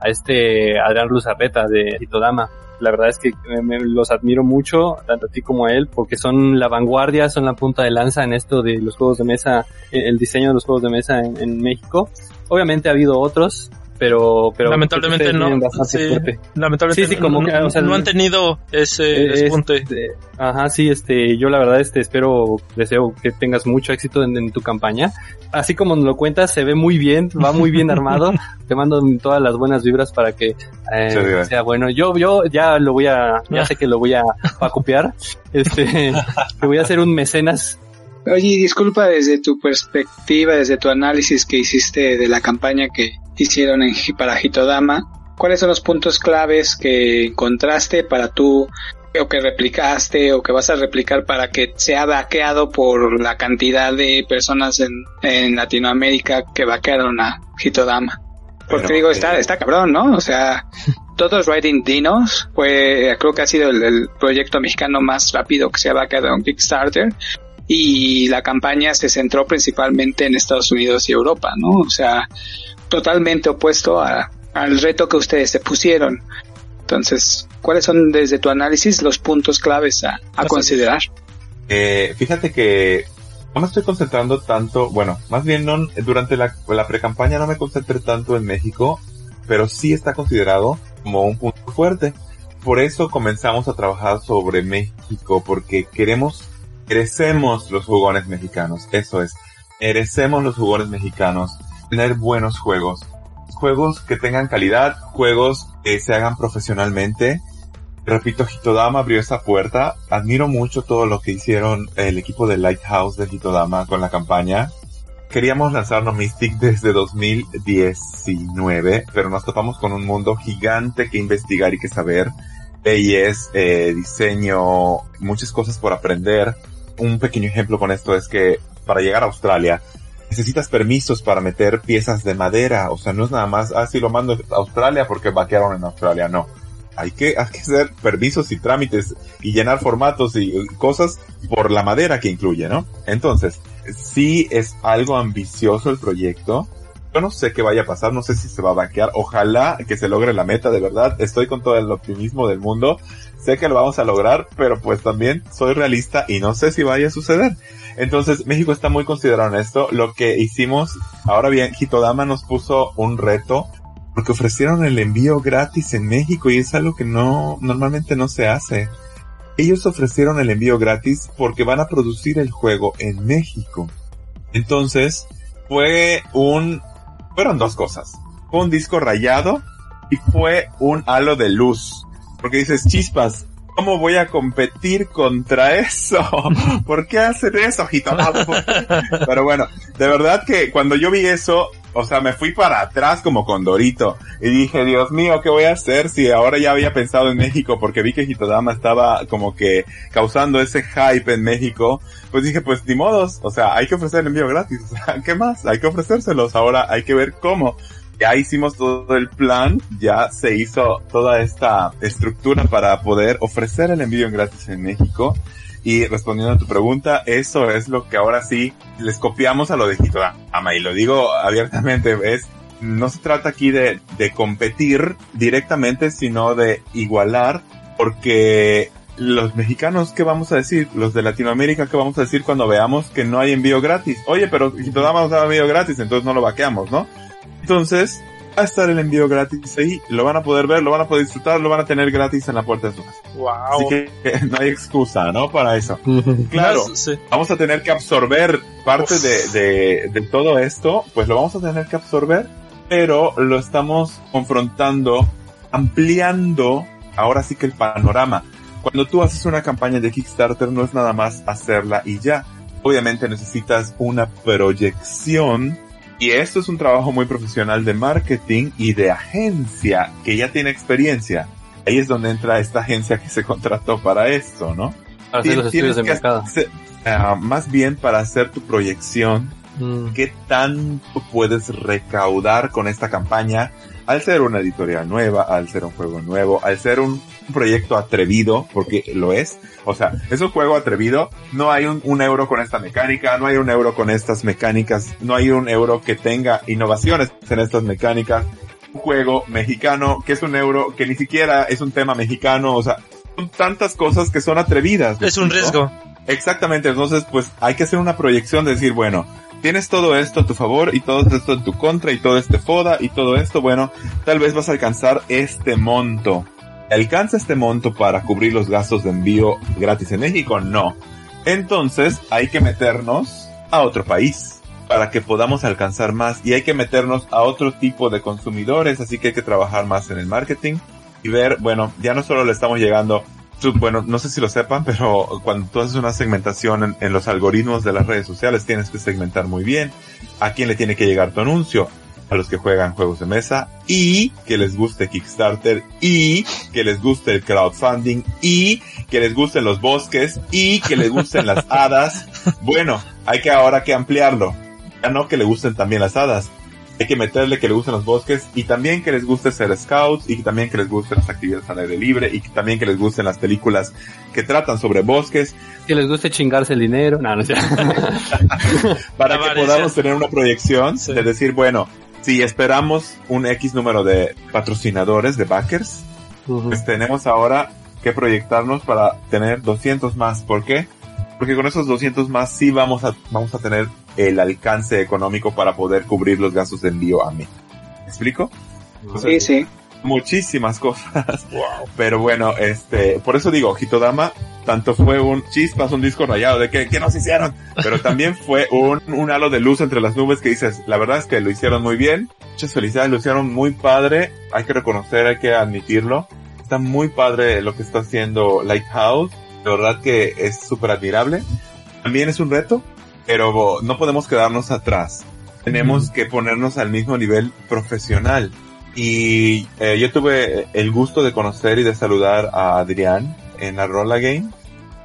a este Adrián Luzarreta de Hitodama, la verdad es que me- los admiro mucho, tanto a ti como a él, porque son la vanguardia, son la punta de lanza en esto de los juegos de mesa, eh, el diseño de los juegos de mesa en, en México. Obviamente ha habido otros, pero, pero Lamentablemente no. sí, lamentablemente Sí, sí, como no, que, o sea, no han tenido ese despunte. este, ajá, sí, este, yo la verdad, este, espero, deseo que tengas mucho éxito en, en tu campaña. Así como nos lo cuentas, se ve muy bien, va muy bien armado. Te mando todas las buenas vibras para que eh, sea bueno. Yo, yo ya lo voy a, ya sé que lo voy a, a copiar. Este, que voy a hacer un mecenas. Oye, disculpa desde tu perspectiva, desde tu análisis que hiciste de la campaña que hicieron en, para Hitodama, ¿cuáles son los puntos claves que encontraste para tú o que replicaste o que vas a replicar para que sea vaqueado por la cantidad de personas en, en Latinoamérica que vaquearon a Hitodama? Porque Pero, digo, eh, está, está cabrón, ¿no? O sea, todos Riding Dinos fue, creo que ha sido el, el proyecto mexicano más rápido que se ha vaqueado en Kickstarter y la campaña se centró principalmente en Estados Unidos y Europa, ¿no? O sea, totalmente opuesto a- al reto que ustedes se pusieron. Entonces, ¿cuáles son desde tu análisis los puntos claves a, considerar? Eh, fíjate que no me estoy concentrando tanto, bueno, más bien no, durante la, la pre-campaña no me concentré tanto en México, pero sí está considerado como un punto fuerte. Por eso comenzamos a trabajar sobre México, porque queremos, merecemos los jugones mexicanos, eso es, merecemos los jugones mexicanos, tener buenos juegos, juegos que tengan calidad, juegos que se hagan profesionalmente, Repito, Hitodama abrió esa puerta. Admiro mucho todo lo que hicieron el equipo de Lighthouse de Hitodama con la campaña. Queríamos lanzar No Mystic desde 2019, pero nos topamos con un mundo gigante que investigar y que saber. Leyes, eh, diseño, muchas cosas por aprender. Un pequeño ejemplo con esto es que para llegar a Australia necesitas permisos para meter piezas de madera. O sea, no es nada más, ah, lo mando a Australia porque vaquearon en Australia. No hay que, hacer permisos y trámites y llenar formatos y y cosas por la madera que incluye, ¿no? Entonces, sí es algo ambicioso el proyecto, Yo no sé qué vaya a pasar, no sé si se va a vaquear. Ojalá que se logre la meta, de verdad. Estoy con todo el optimismo del mundo. Sé que lo vamos a lograr, pero pues también soy realista y no sé si vaya a suceder. Entonces, México está muy considerado en esto. Lo que hicimos, ahora bien, Hitodama nos puso un reto porque ofrecieron el envío gratis en México y es algo que no, normalmente no se hace. Ellos ofrecieron el envío gratis porque van a producir el juego en México. Entonces, fue un, fueron dos cosas. Fue un disco rayado y fue un halo de luz. Porque dices, chispas, ¿cómo voy a competir contra eso? ¿Por qué hacer eso, Pero bueno, de verdad que cuando yo vi eso, o sea, me fui para atrás como con Dorito y dije, Dios mío, ¿qué voy a hacer si ahora ya había pensado en México porque vi que Hitodama estaba como que causando ese hype en México? Pues dije, pues ni modos, o sea, hay que ofrecer el envío gratis, o sea, ¿qué más? Hay que ofrecérselos, ahora hay que ver cómo. Ya hicimos todo el plan, ya se hizo toda esta estructura para poder ofrecer el envío gratis en México. Y respondiendo a tu pregunta, eso es lo que ahora sí les copiamos a lo de Hitodama. Y lo digo abiertamente, es, no se trata aquí de, de competir directamente, sino de igualar, porque los mexicanos, ¿qué vamos a decir? Los de Latinoamérica, ¿qué vamos a decir cuando veamos que no hay envío gratis? Oye, pero Hitodama nos da envío gratis, entonces no lo vaqueamos, ¿no? Entonces, va a estar el envío gratis ahí, lo van a poder ver, lo van a poder disfrutar, lo van a tener gratis en la puerta de su casa. Wow. Así que no hay excusa, ¿no? Para eso. Claro, Sí. vamos a tener que absorber parte de, de, de todo esto, pues lo vamos a tener que absorber, pero lo estamos confrontando, ampliando ahora sí que el panorama. Cuando tú haces una campaña de Kickstarter no es nada más hacerla y ya. Obviamente necesitas una proyección y esto es un trabajo muy profesional de marketing y de agencia que ya tiene experiencia. Ahí es donde entra esta agencia que se contrató para esto, ¿no? Para hacer los estudios de mercado. hacer- ah, más bien para hacer tu proyección, Mm. qué tanto puedes recaudar con esta campaña al ser una editorial nueva, al ser un juego nuevo, al ser un proyecto atrevido, porque lo es. O sea, es un juego atrevido, no hay un, un euro con esta mecánica, no hay un euro con estas mecánicas, no hay un euro que tenga innovaciones en estas mecánicas. Un juego mexicano, que es un euro, que ni siquiera es un tema mexicano, o sea, son tantas cosas que son atrevidas. ¿me Es un riesgo. Exactamente, entonces pues hay que hacer una proyección de decir, bueno, tienes todo esto a tu favor y todo esto en tu contra y todo este foda y todo esto, bueno, tal vez vas a alcanzar este monto. ¿Alcanza este monto para cubrir los gastos de envío gratis en México? No. Entonces hay que meternos a otro país para que podamos alcanzar más y hay que meternos a otro tipo de consumidores, así que hay que trabajar más en el marketing y ver, bueno, ya no solo le estamos llegando bueno, no sé si lo sepan, pero cuando tú haces una segmentación en, en los algoritmos de las redes sociales, tienes que segmentar muy bien a quién le tiene que llegar tu anuncio. A los que juegan juegos de mesa y que les guste Kickstarter y que les guste el crowdfunding y que les gusten los bosques y que les gusten las hadas. Bueno, hay que ahora que ampliarlo. Ya no que le gusten también las hadas. Hay que meterle que le gusten los bosques y también que les guste ser scouts y también que les gusten las actividades al aire libre y también que les gusten las películas que tratan sobre bosques Que les guste chingarse el dinero. No, no cierto. para que podamos tener una proyección Sí. de decir, bueno, si esperamos un X número de patrocinadores, de backers, pues tenemos ahora que proyectarnos para tener 200 más. ¿Por qué? Porque con esos 200 más sí vamos a, vamos a tener el alcance económico para poder cubrir los gastos de envío a mí. ¿Me explico? Sí, sí. Muchísimas cosas. Wow. Pero bueno, este, por eso digo, Hitodama, tanto fue un chispas, un disco rayado de que, ¿qué nos hicieron? Pero también fue un, un halo de luz entre las nubes que dices, la verdad es que lo hicieron muy bien. Muchas felicidades, lo hicieron muy padre. Hay que reconocer, hay que admitirlo. Está muy padre lo que está haciendo Lighthouse. De verdad que es súper admirable. También es un reto, pero no podemos quedarnos atrás. Tenemos que ponernos al mismo nivel profesional. Y eh, yo tuve el gusto de conocer y de saludar a Adrián en la Rolla Game.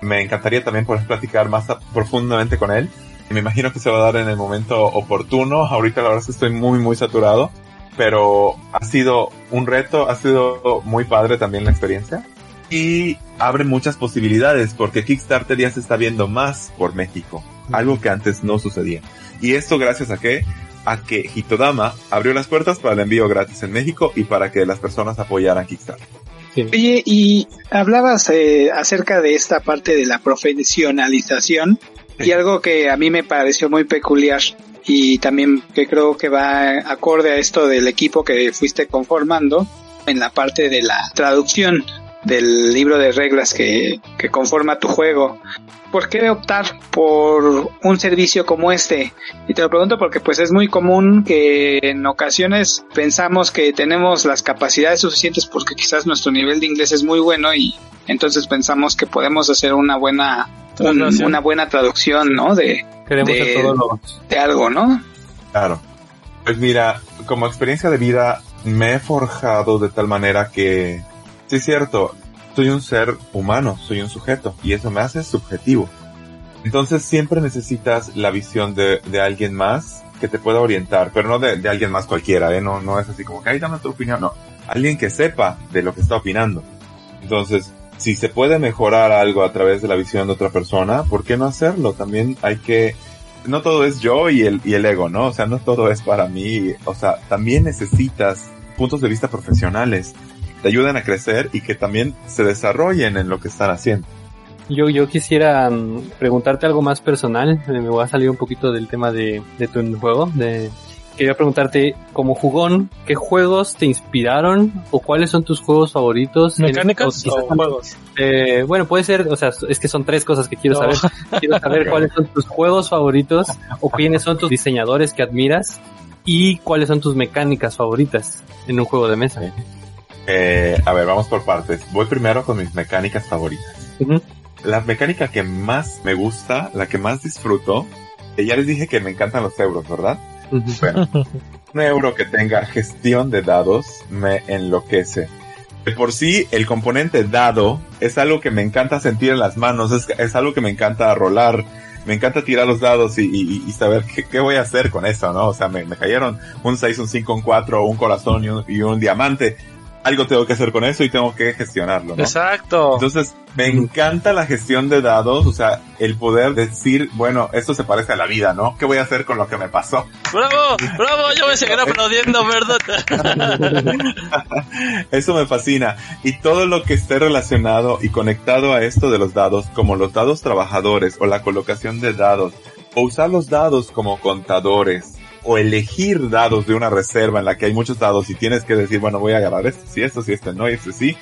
Me encantaría también poder platicar más profundamente con él. Me imagino que se va a dar en el momento oportuno. Ahorita la verdad es que estoy muy, muy saturado. Pero ha sido un reto, ha sido muy padre también la experiencia. Y abre muchas posibilidades porque Kickstarter ya se está viendo más por México. Algo que antes no sucedía. Y esto gracias a qué? A que Hitodama abrió las puertas para el envío gratis en México y para que las personas apoyaran Kickstarter. Oye, y hablabas eh, acerca de esta parte de la profesionalización y algo que a mí me pareció muy peculiar y también que creo que va acorde a esto del equipo que fuiste conformando en la parte de la traducción del libro de reglas que, que conforma tu juego. ¿Por qué optar por un servicio como este? Y te lo pregunto porque pues es muy común que en ocasiones pensamos que tenemos las capacidades suficientes porque quizás nuestro nivel de inglés es muy bueno y entonces pensamos que podemos hacer una buena un- una buena traducción, ¿no? De, Queremos de, ser todos los... de algo, ¿no? Claro. Pues mira, como experiencia de vida me he forjado de tal manera que, sí es cierto, soy un ser humano, soy un sujeto y eso me hace subjetivo. Entonces siempre necesitas la visión de, de alguien más que te pueda orientar, pero no de, de alguien más cualquiera, ¿eh? No, no es así como que, ay, dame tu opinión, no. Alguien que sepa de lo que está opinando. Entonces, si se puede mejorar algo a través de la visión de otra persona, ¿por qué no hacerlo? También hay que, no todo es yo y el, y el ego, ¿no? O sea, no todo es para mí. O sea, también necesitas puntos de vista profesionales te ayuden a crecer y que también se desarrollen en lo que están haciendo. Yo, yo quisiera mm, preguntarte algo más personal. Eh, Me voy a salir un poquito del tema de, de tu juego. De, quería preguntarte, como jugón, ¿qué juegos te inspiraron o cuáles son tus juegos favoritos? En- ¿Mecánicas o o juegos? eh, bueno, puede ser, o sea, es que son tres cosas que quiero No. saber. Quiero saber cuáles son tus juegos favoritos o quiénes son tus diseñadores que admiras y cuáles son tus mecánicas favoritas en un juego de mesa. Eh, a ver, vamos por partes. Voy primero con mis mecánicas favoritas. Ujú. La mecánica que más me gusta, la que más disfruto, que ya les dije que me encantan los euros, ¿verdad? Ujú. Bueno, un euro que tenga gestión de dados me enloquece. De por sí, el componente dado es algo que me encanta sentir en las manos, es, es algo que me encanta rolar, me encanta tirar los dados y, y- y saber qué, qué voy a hacer con eso, ¿no? O sea, me, me cayeron un 6, un 5, un 4, un corazón y un, y un diamante. Algo tengo que hacer con eso y tengo que gestionarlo, ¿no? Exacto. Entonces, me encanta la gestión de dados, o sea, el poder decir, bueno, esto se parece a la vida, ¿no? ¿Qué voy a hacer con lo que me pasó? ¡Bravo! ¡Bravo! Yo me seguiré aplaudiendo, ¿verdad? Eso me fascina. Y todo lo que esté relacionado y conectado a esto de los dados, como los dados trabajadores o la colocación de dados, o usar los dados como contadores, o elegir dados de una reserva en la que hay muchos dados y tienes que decir, bueno, voy a agarrar este sí, esto sí, este no y este sí.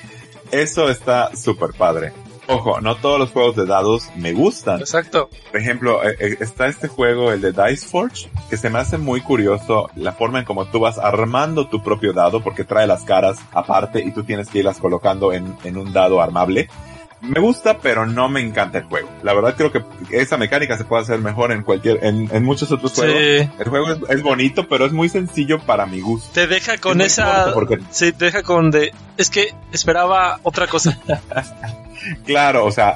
Eso está súper padre. Ojo, no todos los juegos de dados me gustan. Exacto. Por ejemplo, eh, eh, está este juego, el de Dice Forge, que se me hace muy curioso la forma en cómo tú vas armando tu propio dado, porque trae las caras aparte y tú tienes que irlas colocando en, en un dado armable. Me gusta, pero no me encanta el juego. La verdad creo que esa mecánica se puede hacer mejor en cualquier, en, en muchos otros juegos. Sí. El juego es, es bonito, pero es muy sencillo para mi gusto. Te deja con Es esa... Porque, Sí, te deja con de... Es que esperaba otra cosa. claro, o sea,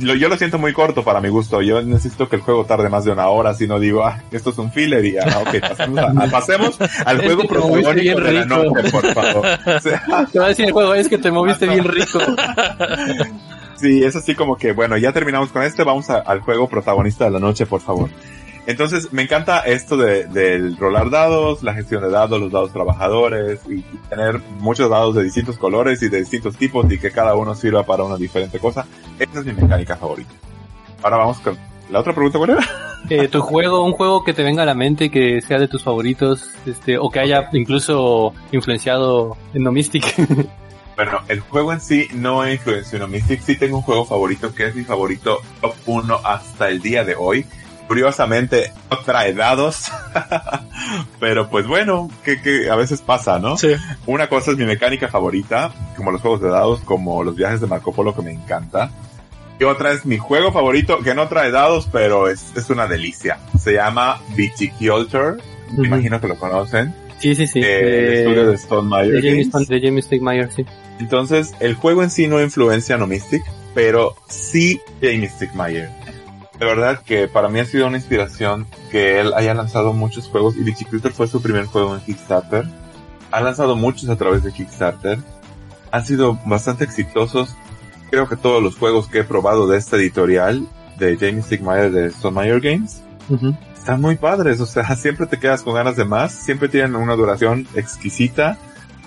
lo- yo lo siento muy corto para mi gusto. Yo necesito que el juego tarde más de una hora, si no digo, ah, esto es un filler y ah, ok, pasemos, a- a- pasemos al Es juego que te moviste protagónico bien de la rico. noche, por favor. O sea, Te va a decir el juego, es que te moviste bien rico. Sí, es así como que, bueno, ya terminamos con este, vamos a- al juego protagonista de la noche, por favor. Entonces, me encanta esto de, del rolar dados, la gestión de dados, los dados trabajadores, y, tener muchos dados de distintos colores y de distintos tipos y que cada uno sirva para una diferente cosa. Esa es mi mecánica favorita. Ahora vamos con la otra pregunta, ¿cuál era? Eh, tu juego, un juego que te venga a la mente, que sea de tus favoritos, este, o que haya incluso influenciado en No Mystic. Bueno, el juego en sí no he influenciado en Mystic. Sí tengo un juego favorito que es mi favorito top 1 hasta el día de hoy. Curiosamente, no trae dados. Pero pues bueno, que, que a veces pasa, ¿no? Sí. Una cosa es mi mecánica favorita, como los juegos de dados, como los viajes de Marco Polo que me encanta. Y otra es mi juego favorito, que no trae dados, pero es, es una delicia. Se llama Viticulture. Me imagino que lo conocen. Sí, sí, sí. Eh, el estudio de Stone Meyer de de Jamie Stegmaier, sí. Entonces, el juego en sí no influencia a No Mystic, pero sí Jamie Stickmeyer. De verdad que para mí ha sido una inspiración que él haya lanzado muchos juegos y Viticulture fue su primer juego en Kickstarter. Ha lanzado muchos a través de Kickstarter. Han sido bastante exitosos. Creo que todos los juegos que he probado de esta editorial de Jamie Stickmeyer de Stone Meyer Games Están muy padres, o sea, siempre te quedas con ganas de más, siempre tienen una duración exquisita,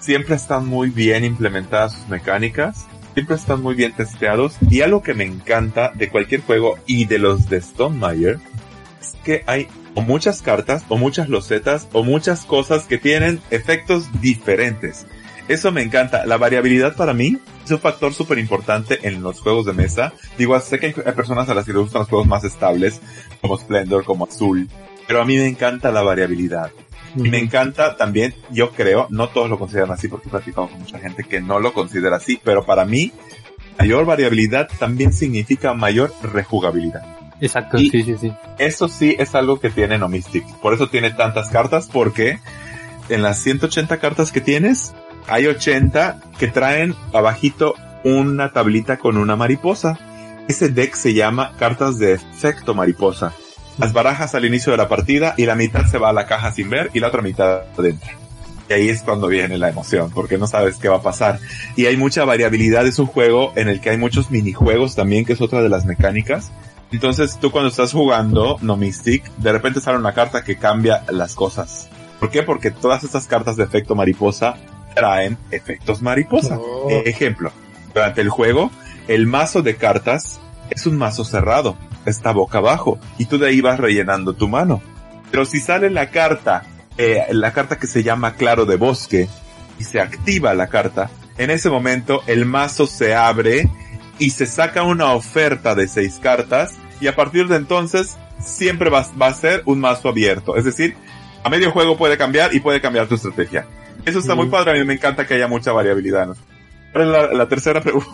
siempre están muy bien implementadas sus mecánicas, siempre están muy bien testeados, y algo que me encanta de cualquier juego y de los de Stonemeyer es que hay o muchas cartas, o muchas losetas, o muchas cosas que tienen efectos diferentes. Eso me encanta. La variabilidad para mí es un factor súper importante en los juegos de mesa. Digo, sé que hay personas a las que les gustan los juegos más estables, como Splendor, como Azul, pero a mí me encanta la variabilidad. Y me encanta también, yo creo, no todos lo consideran así porque he platicado con mucha gente que no lo considera así, pero para mí, mayor variabilidad también significa mayor rejugabilidad. Exacto, sí, sí, sí. Eso sí es algo que tiene Nomistic. Por eso tiene tantas cartas, porque en las 180 cartas que tienes, hay 80 que traen abajito una tablita con una mariposa. Ese deck se llama cartas de efecto mariposa. Las barajas al inicio de la partida y la mitad se va a la caja sin ver y la otra mitad adentro. Y ahí es cuando viene la emoción, porque no sabes qué va a pasar. Y hay mucha variabilidad, es un juego en el que hay muchos minijuegos también, que es otra de las mecánicas. Entonces tú cuando estás jugando No Mystic, de repente sale una carta que cambia las cosas. ¿Por qué? Porque todas estas cartas de efecto mariposa traen efectos mariposa. Oh. Ejemplo, durante el juego, el mazo de cartas es un mazo cerrado, está boca abajo, y tú de ahí vas rellenando tu mano. Pero si sale la carta, eh, la carta que se llama Claro de Bosque, y se activa la carta, en ese momento el mazo se abre y se saca una oferta de seis cartas, y a partir de entonces siempre va, va a ser un mazo abierto. Es decir, a medio juego puede cambiar y puede cambiar tu estrategia. Eso está muy padre, a mí me encanta que haya mucha variabilidad. ¿no? La, la tercera pregunta.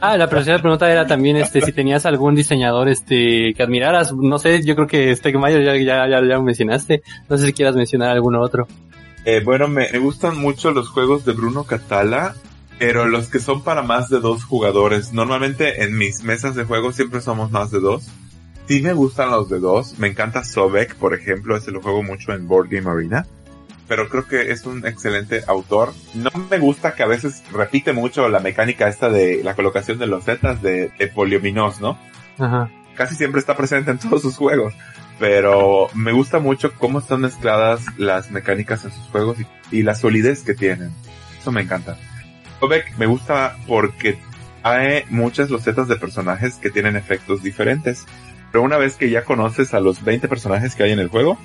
Ah, la tercera pregunta era también este si tenías algún diseñador este que admiraras, no sé, yo creo que Stegmayer ya ya ya, ya lo mencionaste, no sé si quieras mencionar alguno otro. Eh, bueno, me, me gustan mucho los juegos de Bruno Catala, pero los que son para más de dos jugadores. Normalmente en mis mesas de juego siempre somos más de dos. Sí me gustan los de dos. Me encanta Sobek, por ejemplo, ese lo juego mucho en Board Game Arena. Pero creo que es un excelente autor. No me gusta que a veces repite mucho la mecánica esta de la colocación de los zetas de, de Poliominos, ¿no? Ajá. Casi siempre está presente en todos sus juegos. Pero me gusta mucho cómo están mezcladas las mecánicas en sus juegos y, y la solidez que tienen. Eso me encanta. Sobek me gusta porque hay muchas losetas de personajes que tienen efectos diferentes. Pero una vez que ya conoces a los 20 personajes que hay en el juego,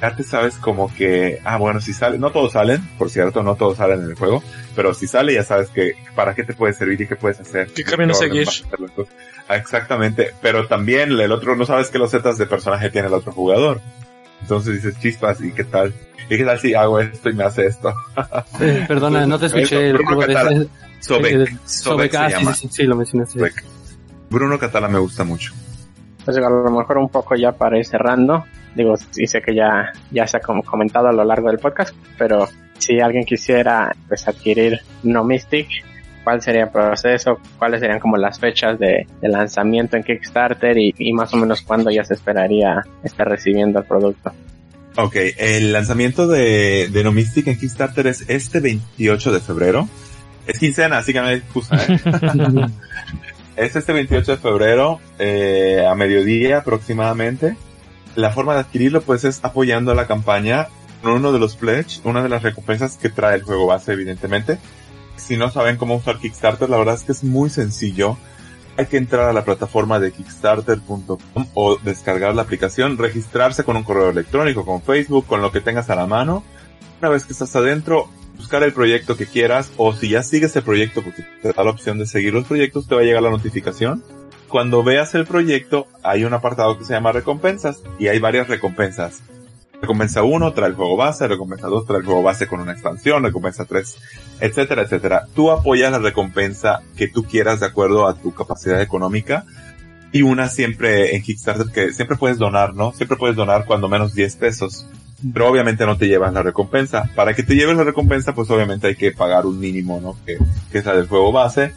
ya te sabes como que, ah, bueno, si sale, no todos salen, por cierto, no todos salen en el juego, pero si sale ya sabes que para qué te puede servir y qué puedes hacer. ¿Qué camino seguir? Ah, Exactamente, pero también el otro, no sabes qué losetas de personaje tiene el otro jugador. Entonces dices, chispas, ¿y qué tal? ¿Y qué tal si hago esto y me hace esto? Eh, perdona, no te escuché el Bruno Catala. ese- Sobek. eh, Sobek Sobek, se ah, sí, llama. sí, sí, sí, lo mencionaste. Sobek. Bruno Catala me gusta mucho. Pues a lo mejor un poco ya para ir cerrando. Digo, sé que ya, ya se ha com- comentado a lo largo del podcast, pero si alguien quisiera pues adquirir No Mystic, ¿cuál sería el proceso? ¿Cuáles serían como las fechas de, de lanzamiento en Kickstarter y, y más o menos cuándo ya se esperaría estar recibiendo el producto? Ok, el lanzamiento de, de No Mystic en Kickstarter es este 28 de febrero. Es quincena, así que me excusa, ¿eh? es este 28 de febrero, eh, a mediodía aproximadamente. La forma de adquirirlo pues es apoyando la campaña con uno de los pledge, una de las recompensas que trae el juego base evidentemente. Si no saben cómo usar Kickstarter, la verdad es que es muy sencillo. Hay que entrar a la plataforma de kickstarter.com o descargar la aplicación, registrarse con un correo electrónico, con Facebook, con lo que tengas a la mano. Una vez que estás adentro, buscar el proyecto que quieras o si ya sigues el proyecto porque te da la opción de seguir los proyectos, te va a llegar la notificación. Cuando veas el proyecto, hay un apartado que se llama recompensas y hay varias recompensas. Recompensa 1 trae el juego base, recompensa 2 trae el juego base con una expansión, recompensa 3, etcétera, etcétera. Tú apoyas la recompensa que tú quieras de acuerdo a tu capacidad económica y una siempre en Kickstarter que siempre puedes donar, ¿no? Siempre puedes donar cuando menos 10 pesos. Pero obviamente no te llevas la recompensa. Para que te lleves la recompensa, pues obviamente hay que pagar un mínimo, ¿no? Que, que es la del juego base.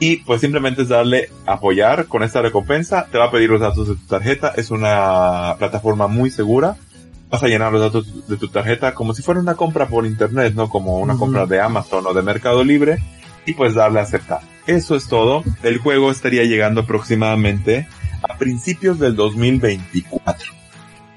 Y pues simplemente es darle apoyar con esta recompensa. Te va a pedir los datos de tu tarjeta. Es una plataforma muy segura. Vas a llenar los datos de tu tarjeta como si fuera una compra por internet, ¿no? Como una compra de Amazon o de Mercado Libre. Y pues darle a aceptar. Eso es todo. El juego estaría llegando aproximadamente a principios del 2024.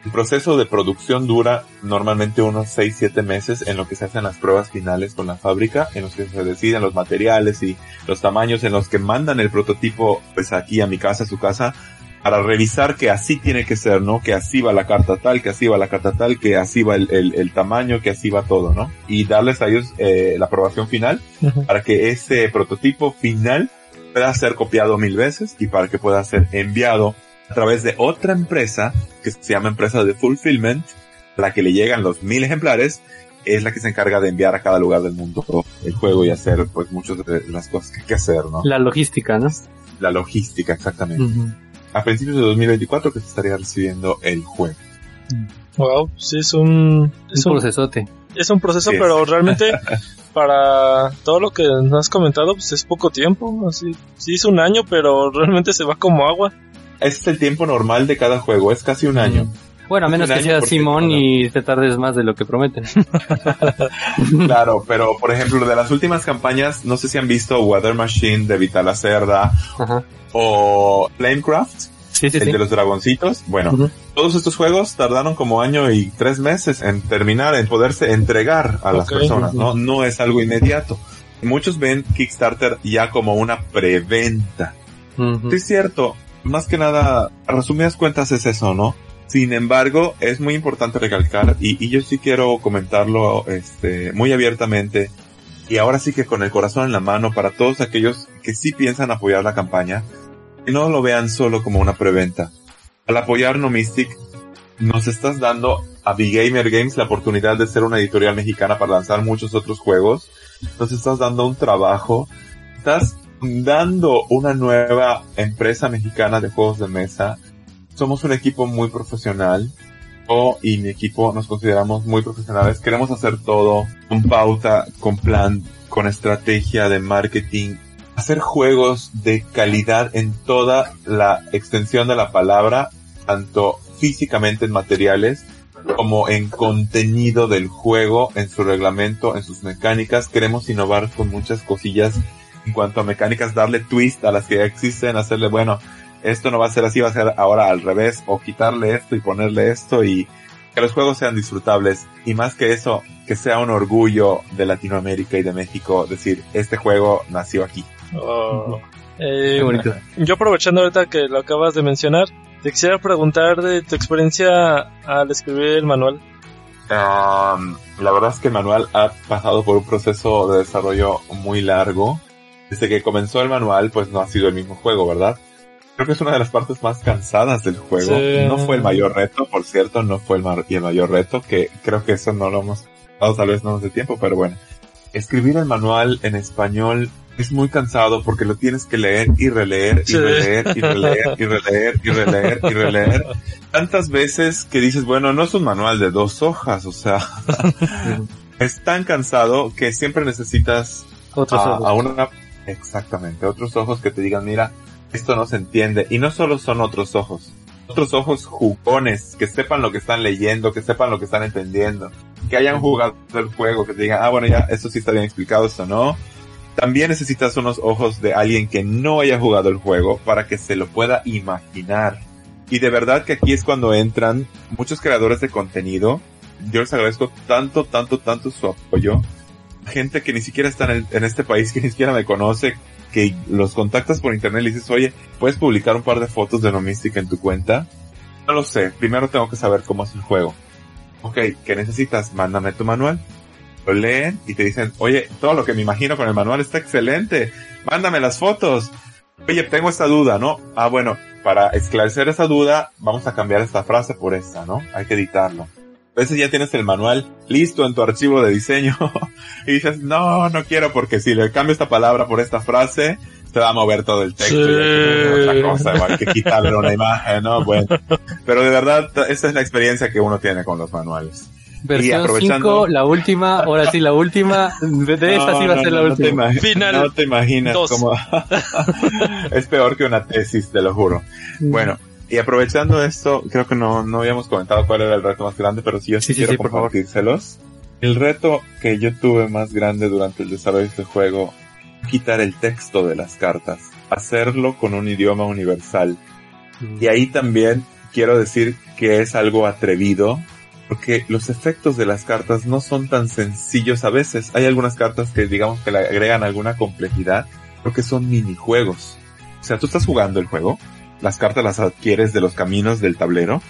El proceso de producción dura normalmente unos 6-7 meses en lo que se hacen las pruebas finales con la fábrica, en los que se deciden los materiales y los tamaños en los que mandan el prototipo pues aquí a mi casa, a su casa, para revisar que así tiene que ser, ¿no? Que así va la carta tal, que así va la carta tal, que así va el, el, el tamaño, que así va todo, ¿no? Y darles a ellos eh, la aprobación final para que ese prototipo final pueda ser copiado mil veces y para que pueda ser enviado través de otra empresa que se llama empresa de fulfillment, a la que le llegan los mil ejemplares, es la que se encarga de enviar a cada lugar del mundo el juego y hacer pues muchas de las cosas que hay que hacer, ¿no? La logística, ¿no? La logística, exactamente. A principios de 2024 que se estaría recibiendo el juego. Wow, sí es un, es Un un, procesote. es un proceso, Sí pero realmente para todo lo que nos has comentado, pues es poco tiempo. Así, sí es un año, pero realmente se va como agua. Ese es el tiempo normal de cada juego, es casi un año. Bueno, a menos Un que año sea Simón y te tardes más de lo que prometen. Claro, pero por ejemplo, de las últimas campañas, no sé si han visto Weather Machine de Vital Lacerda Ajá. o Flamecraft, Sí, sí, el sí. de los dragoncitos. Bueno, todos estos juegos tardaron como año y tres meses en terminar, en poderse entregar a las personas, ¿no? No es algo inmediato. Muchos ven Kickstarter ya como una preventa. Sí, es cierto. Más que nada, a resumidas cuentas es eso, ¿no? Sin embargo, es muy importante recalcar, y, y yo sí quiero comentarlo, este, muy abiertamente, y ahora sí que con el corazón en la mano para todos aquellos que sí piensan apoyar la campaña, que no lo vean solo como una preventa. Al apoyar No Mystic, nos estás dando a Big Gamer Games la oportunidad de ser una editorial mexicana para lanzar muchos otros juegos. Nos estás dando un trabajo. Estás dando una nueva empresa mexicana de juegos de mesa. Somos un equipo muy profesional. Yo y mi equipo nos consideramos muy profesionales. Queremos hacer todo con pauta, con plan, con estrategia de marketing. Hacer juegos de calidad en toda la extensión de la palabra, tanto físicamente en materiales como en contenido del juego, en su reglamento, en sus mecánicas. Queremos innovar con muchas cosillas en cuanto a mecánicas, darle twist a las que ya existen, hacerle, bueno, esto no va a ser así, va a ser ahora al revés, o quitarle esto y ponerle esto y que los juegos sean disfrutables. Y más que eso, que sea un orgullo de Latinoamérica y de México decir, este juego nació aquí. Oh. Eh, Qué bonito. yo aprovechando ahorita que lo acabas de mencionar, te quisiera preguntar de tu experiencia al escribir el manual. Um, la verdad es que el manual ha pasado por un proceso de desarrollo muy largo. Desde que comenzó el manual, pues no ha sido el mismo juego, ¿verdad? Creo que es una de las partes más cansadas del juego. Sí. No fue el mayor reto, por cierto, no fue el, y el mayor reto, que creo que eso no lo hemos dado, tal vez no nos dé tiempo, pero bueno. Escribir el manual en español es muy cansado porque lo tienes que leer y releer y releer y releer y releer y releer y releer tantas veces que dices, bueno, no es un manual de dos hojas, o sea, es tan cansado que siempre necesitas a, a una, exactamente, otros ojos que te digan, mira, esto no se entiende. Y no solo son otros ojos, otros ojos jugones, que sepan lo que están leyendo, que sepan lo que están entendiendo, que hayan jugado el juego, que te digan, ah, bueno, ya, esto sí está bien explicado, esto no. También necesitas unos ojos de alguien que no haya jugado el juego para que se lo pueda imaginar. Y de verdad que aquí es cuando entran muchos creadores de contenido. Yo les agradezco tanto, tanto, tanto su apoyo. Gente que ni siquiera está en, este país, que ni siquiera me conoce, que los contactas por internet y dices, oye, ¿puedes publicar un par de fotos de No Mystic en tu cuenta? No lo sé, primero tengo que saber cómo es el juego. Ok, ¿qué necesitas? Mándame tu manual. Lo leen y te dicen, oye, todo lo que me imagino con el manual está excelente. Mándame las fotos. Oye, tengo esta duda, ¿no? Ah, bueno, para esclarecer esa duda, vamos a cambiar esta frase por esta, ¿no? Hay que editarlo. A veces ya tienes el manual listo en tu archivo de diseño y dices, no, no quiero porque si le cambio esta palabra por esta frase, te va a mover todo el texto y que poner otra cosa, igual que quitarle una imagen, ¿no? Bueno, pero de verdad, esa es la experiencia que uno tiene con los manuales. Versión aprovechando- 5, la última, ahora sí la última. De esta sí va a ser la no te última. imagi- Final No te imaginas dos. cómo... es peor que una tesis, te lo juro. Bueno, y aprovechando esto, creo que no, no habíamos comentado cuál era el reto más grande, pero sí yo sí, Sí, quiero sí, por favor. compartírselos. El reto que yo tuve más grande durante el desarrollo de este juego, quitar el texto de las cartas, hacerlo con un idioma universal. Y ahí también quiero decir que es algo atrevido porque los efectos de las cartas no son tan sencillos a veces. Hay algunas cartas que digamos que le agregan alguna complejidad porque son minijuegos. O sea, tú estás jugando el juego, las cartas las adquieres de los caminos del tablero,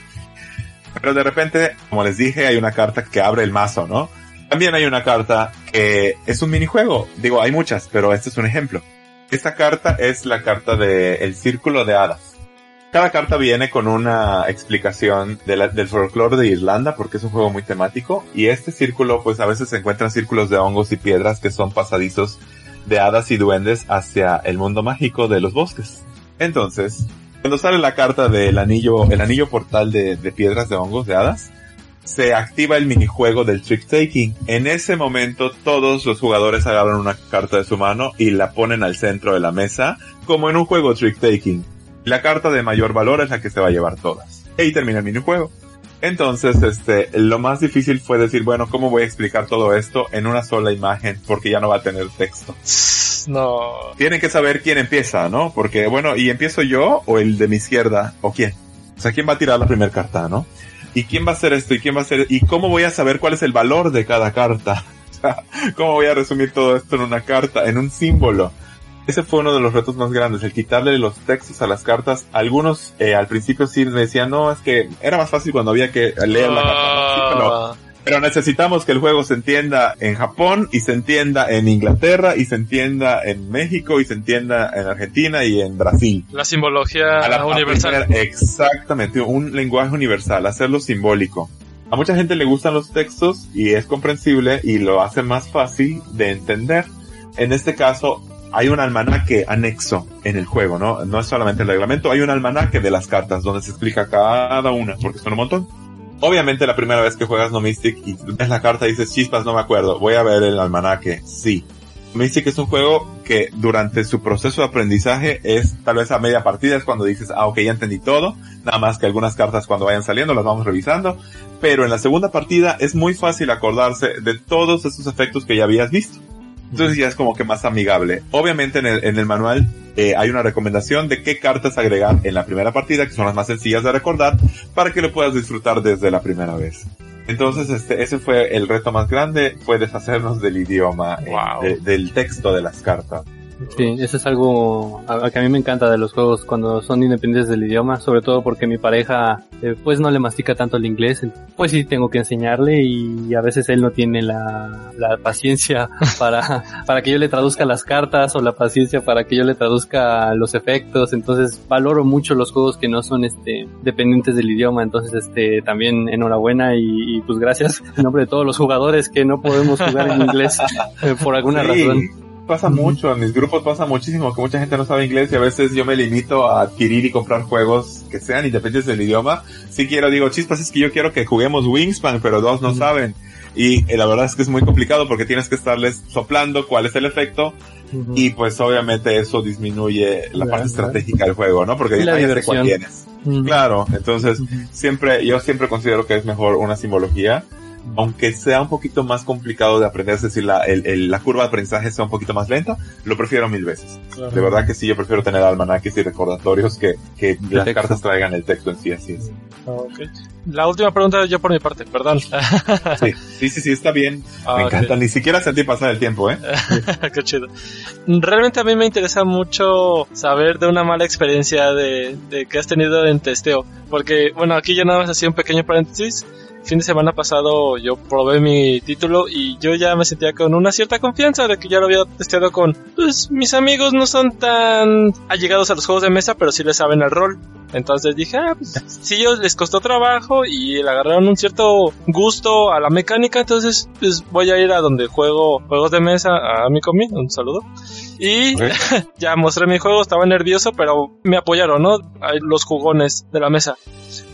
pero de repente, como les dije, hay una carta que abre el mazo, ¿no? También hay una carta que es un minijuego. Digo, hay muchas, pero este es un ejemplo. Esta carta es la carta de El Círculo de Hadas. Cada carta viene con una explicación del folclore de Irlanda porque es un juego muy temático y este círculo pues a veces se encuentran círculos de hongos y piedras que son pasadizos de hadas y duendes hacia el mundo mágico de los bosques. Entonces, cuando sale la carta del anillo, el anillo portal de, piedras de hongos de hadas, se activa el minijuego del trick taking. En ese momento todos los jugadores agarran una carta de su mano y la ponen al centro de la mesa, como en un juego trick taking. La carta de mayor valor es la que se va a llevar todas. Y ahí termina el minijuego. Entonces, este, lo más difícil fue decir, bueno, ¿cómo voy a explicar todo esto en una sola imagen? Porque ya no va a tener texto. No. Tienen que saber quién empieza, ¿no? Porque, bueno, ¿y empiezo yo o el de mi izquierda o quién? O sea, ¿quién va a tirar la primera carta, no? ¿Y quién va a hacer esto? ¿Y quién va a hacer? ¿Y cómo voy a saber cuál es el valor de cada carta? ¿Cómo voy a resumir todo esto en una carta, en un símbolo? Ese fue uno de los retos más grandes, el quitarle los textos a las cartas. Algunos eh, al principio sí me decían, no, es que era más fácil cuando había que leer la carta. ¿no? pero, necesitamos que el juego se entienda en Japón y se entienda en Inglaterra y se entienda en México y se entienda en Argentina y en Brasil. La simbología universal. exactamente, un lenguaje universal, hacerlo simbólico. A mucha gente le gustan los textos y es comprensible y lo hace más fácil de entender. En este caso, hay un almanaque anexo en el juego, ¿no? No es solamente el reglamento, hay un almanaque de las cartas donde se explica cada una, porque son un montón. Obviamente la primera vez que juegas No Mystic y ves la carta y dices, chispas, no me acuerdo, voy a ver el almanaque. Sí. Mystic es un juego que durante su proceso de aprendizaje es tal vez a media partida es cuando dices, ah, ok, ya entendí todo, nada más que algunas cartas cuando vayan saliendo las vamos revisando, pero en la segunda partida es muy fácil acordarse de todos esos efectos que ya habías visto. Entonces ya es como que más amigable. Obviamente en el, en el manual eh, hay una recomendación de qué cartas agregar en la primera partida, que son las más sencillas de recordar, para que lo puedas disfrutar desde la primera vez. Entonces, este, ese fue el reto más grande, fue deshacernos del idioma, eh, del texto de las cartas. Sí, eso es algo que a mí me encanta de los juegos cuando son independientes del idioma, sobre todo porque mi pareja eh, pues no le mastica tanto el inglés, pues sí tengo que enseñarle y a veces él no tiene la, la paciencia para, para que yo le traduzca las cartas o la paciencia para que yo le traduzca los efectos, entonces valoro mucho los juegos que no son este dependientes del idioma, entonces este también enhorabuena y, pues gracias en nombre de todos los jugadores que no podemos jugar en inglés eh, por alguna razón pasa mucho, en mis grupos pasa muchísimo, que mucha gente no sabe inglés y a veces yo me limito a adquirir y comprar juegos que sean independientes del idioma. Si quiero, digo, chispas, es que yo quiero que juguemos Wingspan, pero dos no saben. Y eh, la verdad es que es muy complicado porque tienes que estarles soplando cuál es el efecto. Y pues obviamente eso disminuye la parte estratégica del juego, ¿no? Porque la cuál tienes. Claro, entonces siempre, yo siempre considero que es mejor una simbología aunque sea un poquito más complicado de aprender, es decir, la, el, la curva de aprendizaje sea un poquito más lenta, lo prefiero mil veces. De verdad que sí, yo prefiero tener almanaques y recordatorios que, que las cartas traigan el texto en sí, así es. Okay. La última pregunta yo por mi parte, perdón. sí, sí, sí, sí, está bien. Ah, me encanta, ni siquiera sentí pasar el tiempo, ¿eh? Qué chido. Realmente a mí me interesa mucho saber de una mala experiencia de, de que has tenido en testeo, porque, bueno, aquí ya nada más hacía un pequeño paréntesis fin de semana pasado yo probé mi título y yo ya me sentía con una cierta confianza de que ya lo había testeado con, pues mis amigos no son tan allegados a los juegos de mesa, pero sí le saben el rol. Entonces dije, ah, pues si ellos les costó trabajo y le agarraron un cierto gusto a la mecánica, entonces pues voy a ir a donde juego juegos de mesa a mi comi, un saludo. Y ya mostré mi juego, estaba nervioso, pero me apoyaron, ¿no? Los jugones de la mesa.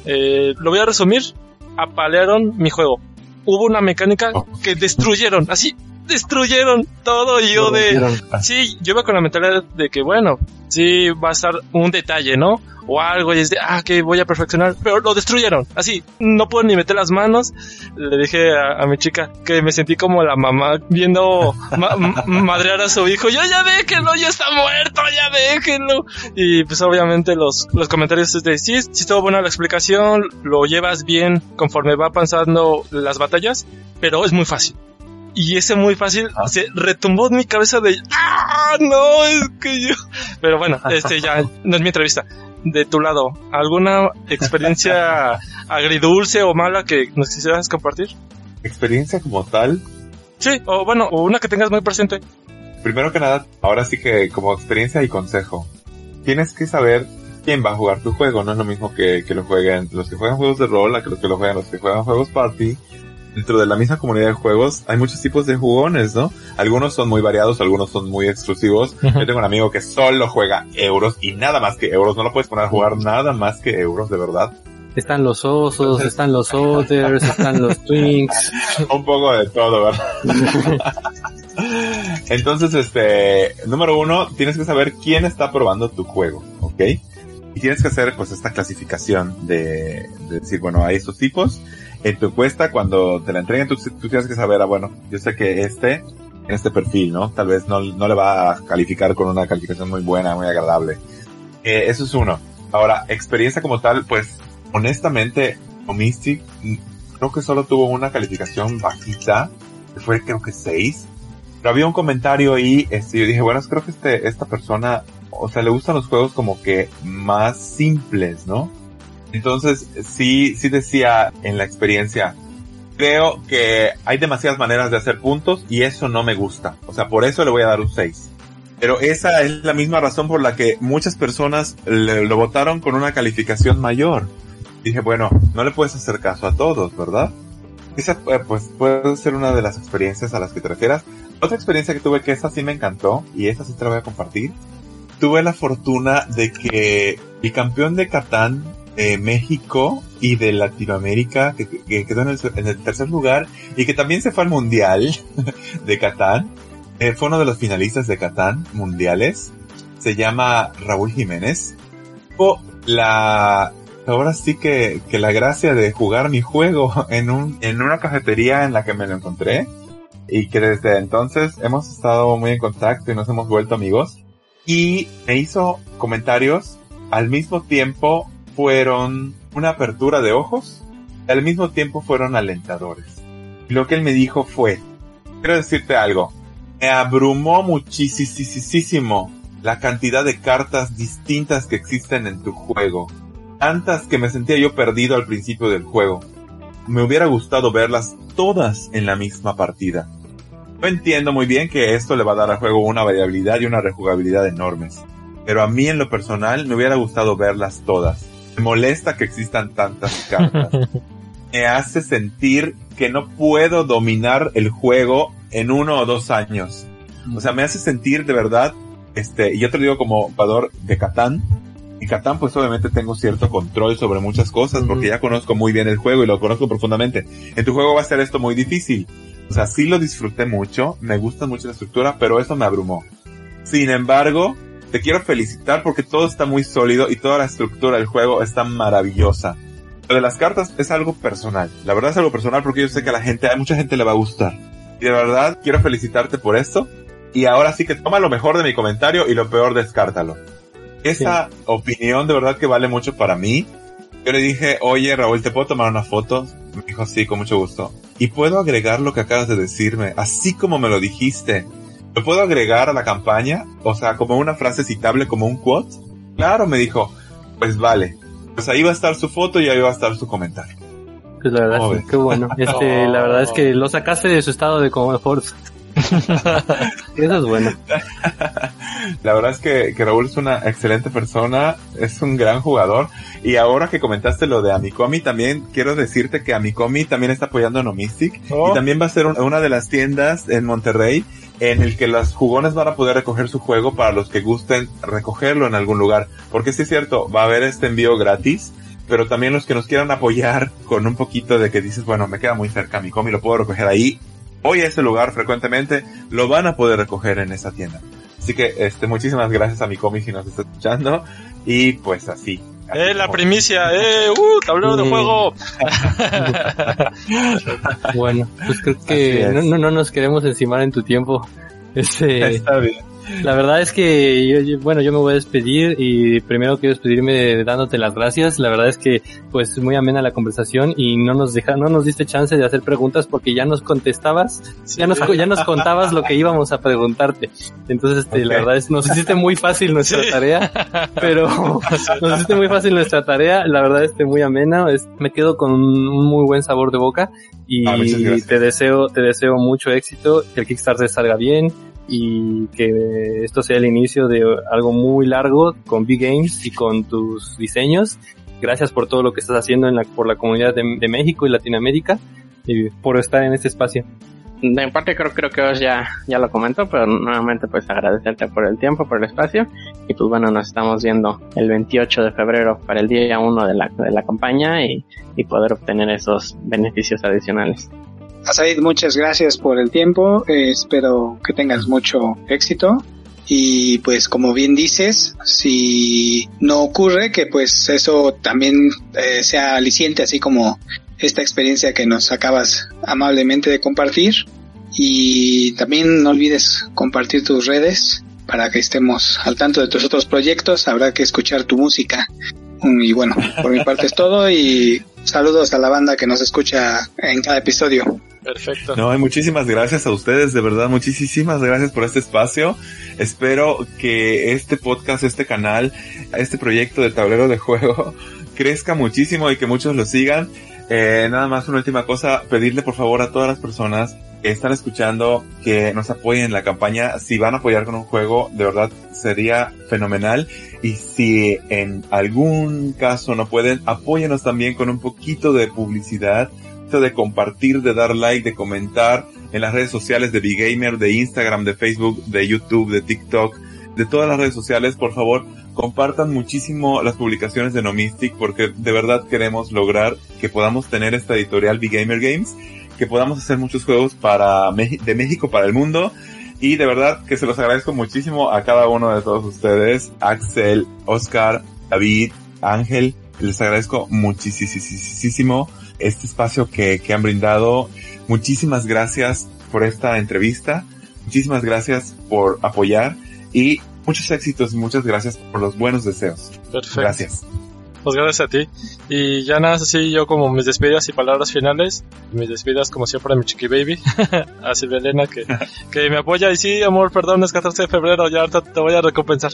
Eh, lo voy a resumir apalearon mi juego. Hubo una mecánica que destruyeron, así, destruyeron todo y yo de... Sí, yo iba con la mentalidad de que, bueno, sí va a estar un detalle, ¿no? O algo, y es de, ah, que voy a perfeccionar, pero lo destruyeron. Así, no puedo ni meter las manos. Le dije a, a mi chica que me sentí como la mamá viendo ma- madrear a su hijo. Yo ya déjenlo, ya está muerto, ya déjenlo. Y pues obviamente los, los comentarios es de, sí, sí estuvo buena la explicación, lo llevas bien conforme va pasando las batallas, pero es muy fácil. Y ese muy fácil Ah. se retumbó en mi cabeza de, ah, no, es que yo... Pero bueno, este ya no es mi entrevista. De tu lado, ¿alguna experiencia agridulce o mala que nos quisieras compartir? Experiencia como tal, Sí, o bueno, o una que tengas muy presente. primero que nada, ahora sí que como experiencia y consejo, tienes que saber quién va a jugar tu juego, no es lo mismo que, que lo jueguen los que juegan juegos de rol a que los que lo juegan los que juegan juegos party. Dentro de la misma comunidad de juegos hay muchos tipos de jugones, ¿no? Algunos son muy variados, algunos son muy exclusivos. Yo tengo un amigo que solo juega euros y nada más que euros, no lo puedes poner a jugar nada más que euros, de verdad. Están los osos, están los others, están los twinks. un poco de todo, ¿verdad? Entonces, este, número uno, tienes que saber quién está probando tu juego, ¿ok? Y tienes que hacer, pues, esta clasificación de, de decir, bueno, hay estos tipos. En tu encuesta, cuando te la entreguen, tú, tú tienes que saber, ah, bueno, yo sé que este, este perfil, ¿no? Tal vez no, no le va a calificar con una calificación muy buena, muy agradable. Eh, eso es uno. Ahora, experiencia como tal, pues, honestamente, o Mystic, mm, creo que solo tuvo una calificación bajita, fue creo que 6. Pero había un comentario ahí, este, yo dije, bueno, creo que este, esta persona, o sea, le gustan los juegos como que más simples, ¿no? Entonces, sí, sí decía en la experiencia, creo que hay demasiadas maneras de hacer puntos y eso no me gusta. O sea, por eso le voy a dar un 6. Pero esa es la misma razón por la que muchas personas le- lo votaron con una calificación mayor. Dije, bueno, no le puedes hacer caso a todos, ¿verdad? Esa, pues, puede ser una de las experiencias a las que te refieras. Otra experiencia que tuve que esa sí me encantó, y esa sí te la voy a compartir. Tuve la fortuna de que el campeón de Catán de México y de Latinoamérica, que, que quedó en el, en el tercer lugar, y que también se fue al Mundial de Catán, eh, fue uno de los finalistas de Catán mundiales. Se llama Raúl Jiménez. Tuvo la, ahora sí que, que la gracia de jugar mi juego en un, en una cafetería en la que me lo encontré. Y que desde entonces hemos estado muy en contacto y nos hemos vuelto amigos. Y me hizo comentarios. Al mismo tiempo fueron una apertura de ojos. Y al mismo tiempo fueron alentadores. Y lo que él me dijo fue, quiero decirte algo. Me abrumó muchísimo la cantidad de cartas distintas que existen en tu juego. Tantas que me sentía yo perdido al principio del juego. Me hubiera gustado verlas todas en la misma partida. Yo entiendo muy bien que esto le va a dar al juego una variabilidad y una rejugabilidad enormes. Pero a mí en lo personal me hubiera gustado verlas todas. Me molesta que existan tantas cartas. me hace sentir que no puedo dominar el juego en uno o dos años. O sea, me hace sentir de verdad, este, y yo te lo digo como jugador de Catán. En Catán, pues obviamente tengo cierto control sobre muchas cosas porque ya conozco muy bien el juego y lo conozco profundamente. En tu juego va a ser esto muy difícil. O sea, sí lo disfruté mucho, me gusta mucho la estructura, pero eso me abrumó. Sin embargo, te quiero felicitar porque todo está muy sólido y toda la estructura del juego está maravillosa. Lo de las cartas es algo personal. La verdad es algo personal porque yo sé que a la gente, a mucha gente le va a gustar. Y de verdad quiero felicitarte por esto. Y ahora sí que toma lo mejor de mi comentario y lo peor descártalo. Esa opinión de verdad que vale mucho para mí. Yo le dije, oye Raúl, ¿te puedo tomar una foto? Me dijo, sí, con mucho gusto. Y puedo agregar lo que acabas de decirme, así como me lo dijiste. ¿Lo puedo agregar a la campaña? O sea, como una frase citable, como un quote. Claro, me dijo, pues vale. Pues ahí va a estar su foto y ahí va a estar su comentario. Pues la verdad, ¿Cómo sí, qué bueno. Este, la verdad es que lo sacaste de su estado de confort. Eso es bueno. La verdad es que, que Raúl es una excelente persona, es un gran jugador. Y ahora que comentaste lo de Amicomi, también quiero decirte que Amicomi también está apoyando a Nomistic. Oh. Y también va a ser un- una de las tiendas en Monterrey en el que los jugones van a poder recoger su juego para los que gusten recogerlo en algún lugar. Porque sí es cierto, va a haber este envío gratis. Pero también los que nos quieran apoyar con un poquito de que dices, bueno, me queda muy cerca Amicomi, lo puedo recoger ahí. voy a ese lugar frecuentemente, lo van a poder recoger en esa tienda. Así que, este, muchísimas gracias a mi cómic si nos está escuchando. Y pues así. ¡Eh, la primicia! ¡Eh, uh, tablero de juego! Bueno, pues creo que no, no, no nos queremos encimar en tu tiempo. Este, Está bien. La verdad es que, yo- yo- bueno, yo me voy a despedir y primero quiero despedirme dándote las gracias. La verdad es que, pues, muy amena la conversación y no nos deja, no nos diste chance de hacer preguntas porque ya nos contestabas, ya nos, ya nos contabas lo que íbamos a preguntarte. Entonces, este, la verdad es, nos hiciste muy fácil nuestra Sí. tarea, pero nos hiciste muy fácil nuestra tarea. La verdad, este, muy amena. Es- me quedo con un muy buen sabor de boca y Ah, te deseo, te deseo mucho éxito, que el Kickstarter salga bien y que esto sea el inicio de algo muy largo con Big Games y con tus diseños. Gracias por todo lo que estás haciendo en la, por la comunidad de, de México y Latinoamérica y por estar en este espacio. De parte creo, creo que os ya, ya lo comentó, pero nuevamente pues agradecerte por el tiempo, por el espacio. Y pues bueno, nos estamos viendo el 28 de febrero para el día 1 de la, de la campaña y, y poder obtener esos beneficios adicionales. Asaid, muchas gracias por el tiempo. eh, espero que tengas mucho éxito. Y pues como bien dices, si no ocurre, que pues eso también eh, sea aliciente, así como esta experiencia que nos acabas amablemente de compartir. Y también no olvides compartir tus redes para que estemos al tanto de tus otros proyectos. Habrá que escuchar tu música. Mm, Y bueno, por mi parte es todo y saludos a la banda que nos escucha en cada episodio. Perfecto. No, y muchísimas gracias a ustedes, de verdad, muchísimas gracias por este espacio. Espero que este podcast, este canal, este proyecto de tablero de juego crezca muchísimo y que muchos lo sigan. Eh, nada más una última cosa, pedirle por favor a todas las personas están escuchando que nos apoyen en la campaña. Si van a apoyar con un juego, de verdad sería fenomenal. Y si en algún caso no pueden, apóyenos también con un poquito de publicidad de compartir, de dar like, de comentar en las redes sociales de Gamer, de Instagram, de Facebook, de YouTube, de TikTok, de todas las redes sociales, por favor, compartan muchísimo las publicaciones de Nomistic porque de verdad queremos lograr que podamos tener esta editorial Gamer Games, que podamos hacer muchos juegos para de México para el mundo y de verdad que se los agradezco muchísimo a cada uno de todos ustedes, Axel, Oscar, David, Ángel, les agradezco muchísimo este espacio que, que han brindado. Muchísimas gracias por esta entrevista. Muchísimas gracias por apoyar y muchos éxitos y muchas gracias por los buenos deseos. Perfecto. Gracias. Pues gracias a ti. Y ya nada, así yo como mis despedidas y palabras finales. Mis despedidas como siempre a mi chiqui baby. a Silvia Elena que, que me apoya. Y sí, amor, perdón, es 14 de febrero, ya ahorita te voy a recompensar.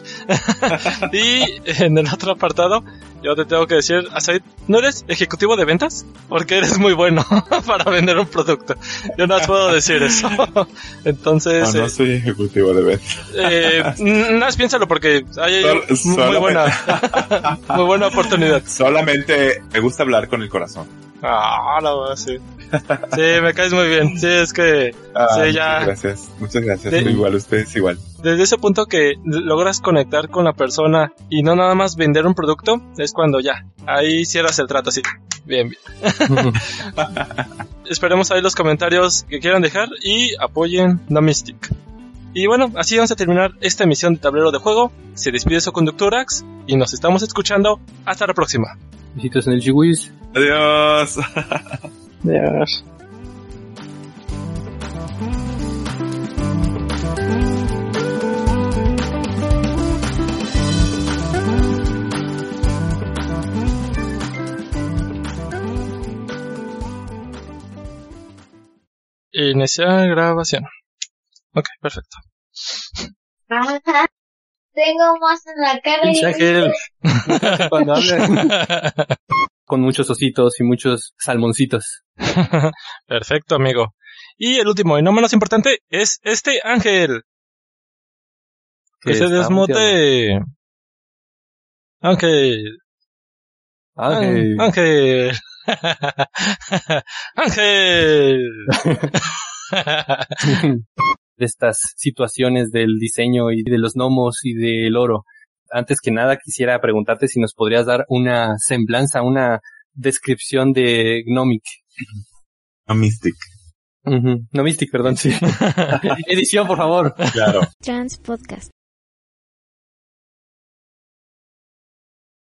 y en el otro apartado, yo te tengo que decir, Asaid, ¿no eres ejecutivo de ventas? Porque eres muy bueno para vender un producto. Yo no puedo decir eso. Entonces, No, no eh, soy ejecutivo de ventas. eh, más piénsalo porque hay Sol- muy buena, muy buena oportunidad. Solamente me gusta hablar con el corazón. Ah, la verdad, sí. Sí, me caes muy bien. Sí, es que Ah, Sí, muchas ya. gracias. Muchas gracias. De- Igual ustedes igual. desde ese punto que logras conectar con la persona y no nada más vender un producto, es cuando ya, ahí cierras el trato así. Bien, bien. Esperemos ahí los comentarios que quieran dejar y apoyen No Mystic. Y bueno, así vamos a terminar esta emisión de tablero de juego. Se despide su conductor Ax y nos estamos escuchando. Hasta la próxima. Besitos en el chihuis. Adiós. Adiós. Iniciar grabación. Ok, perfecto. Ajá. Tengo más en la cara. Cuando habla. Con muchos ositos y muchos salmoncitos. Perfecto, amigo. Y el último y no menos importante es este Ángel. Que se desmote. Ángel. Ángel. Ángel. Ángel. de estas situaciones del diseño y de los gnomos y del oro. Antes que nada quisiera preguntarte si nos podrías dar una semblanza, una descripción de Gnomic. Ujú. No Mystic, perdón, sí. Edición, por favor. Claro. Trans Podcast.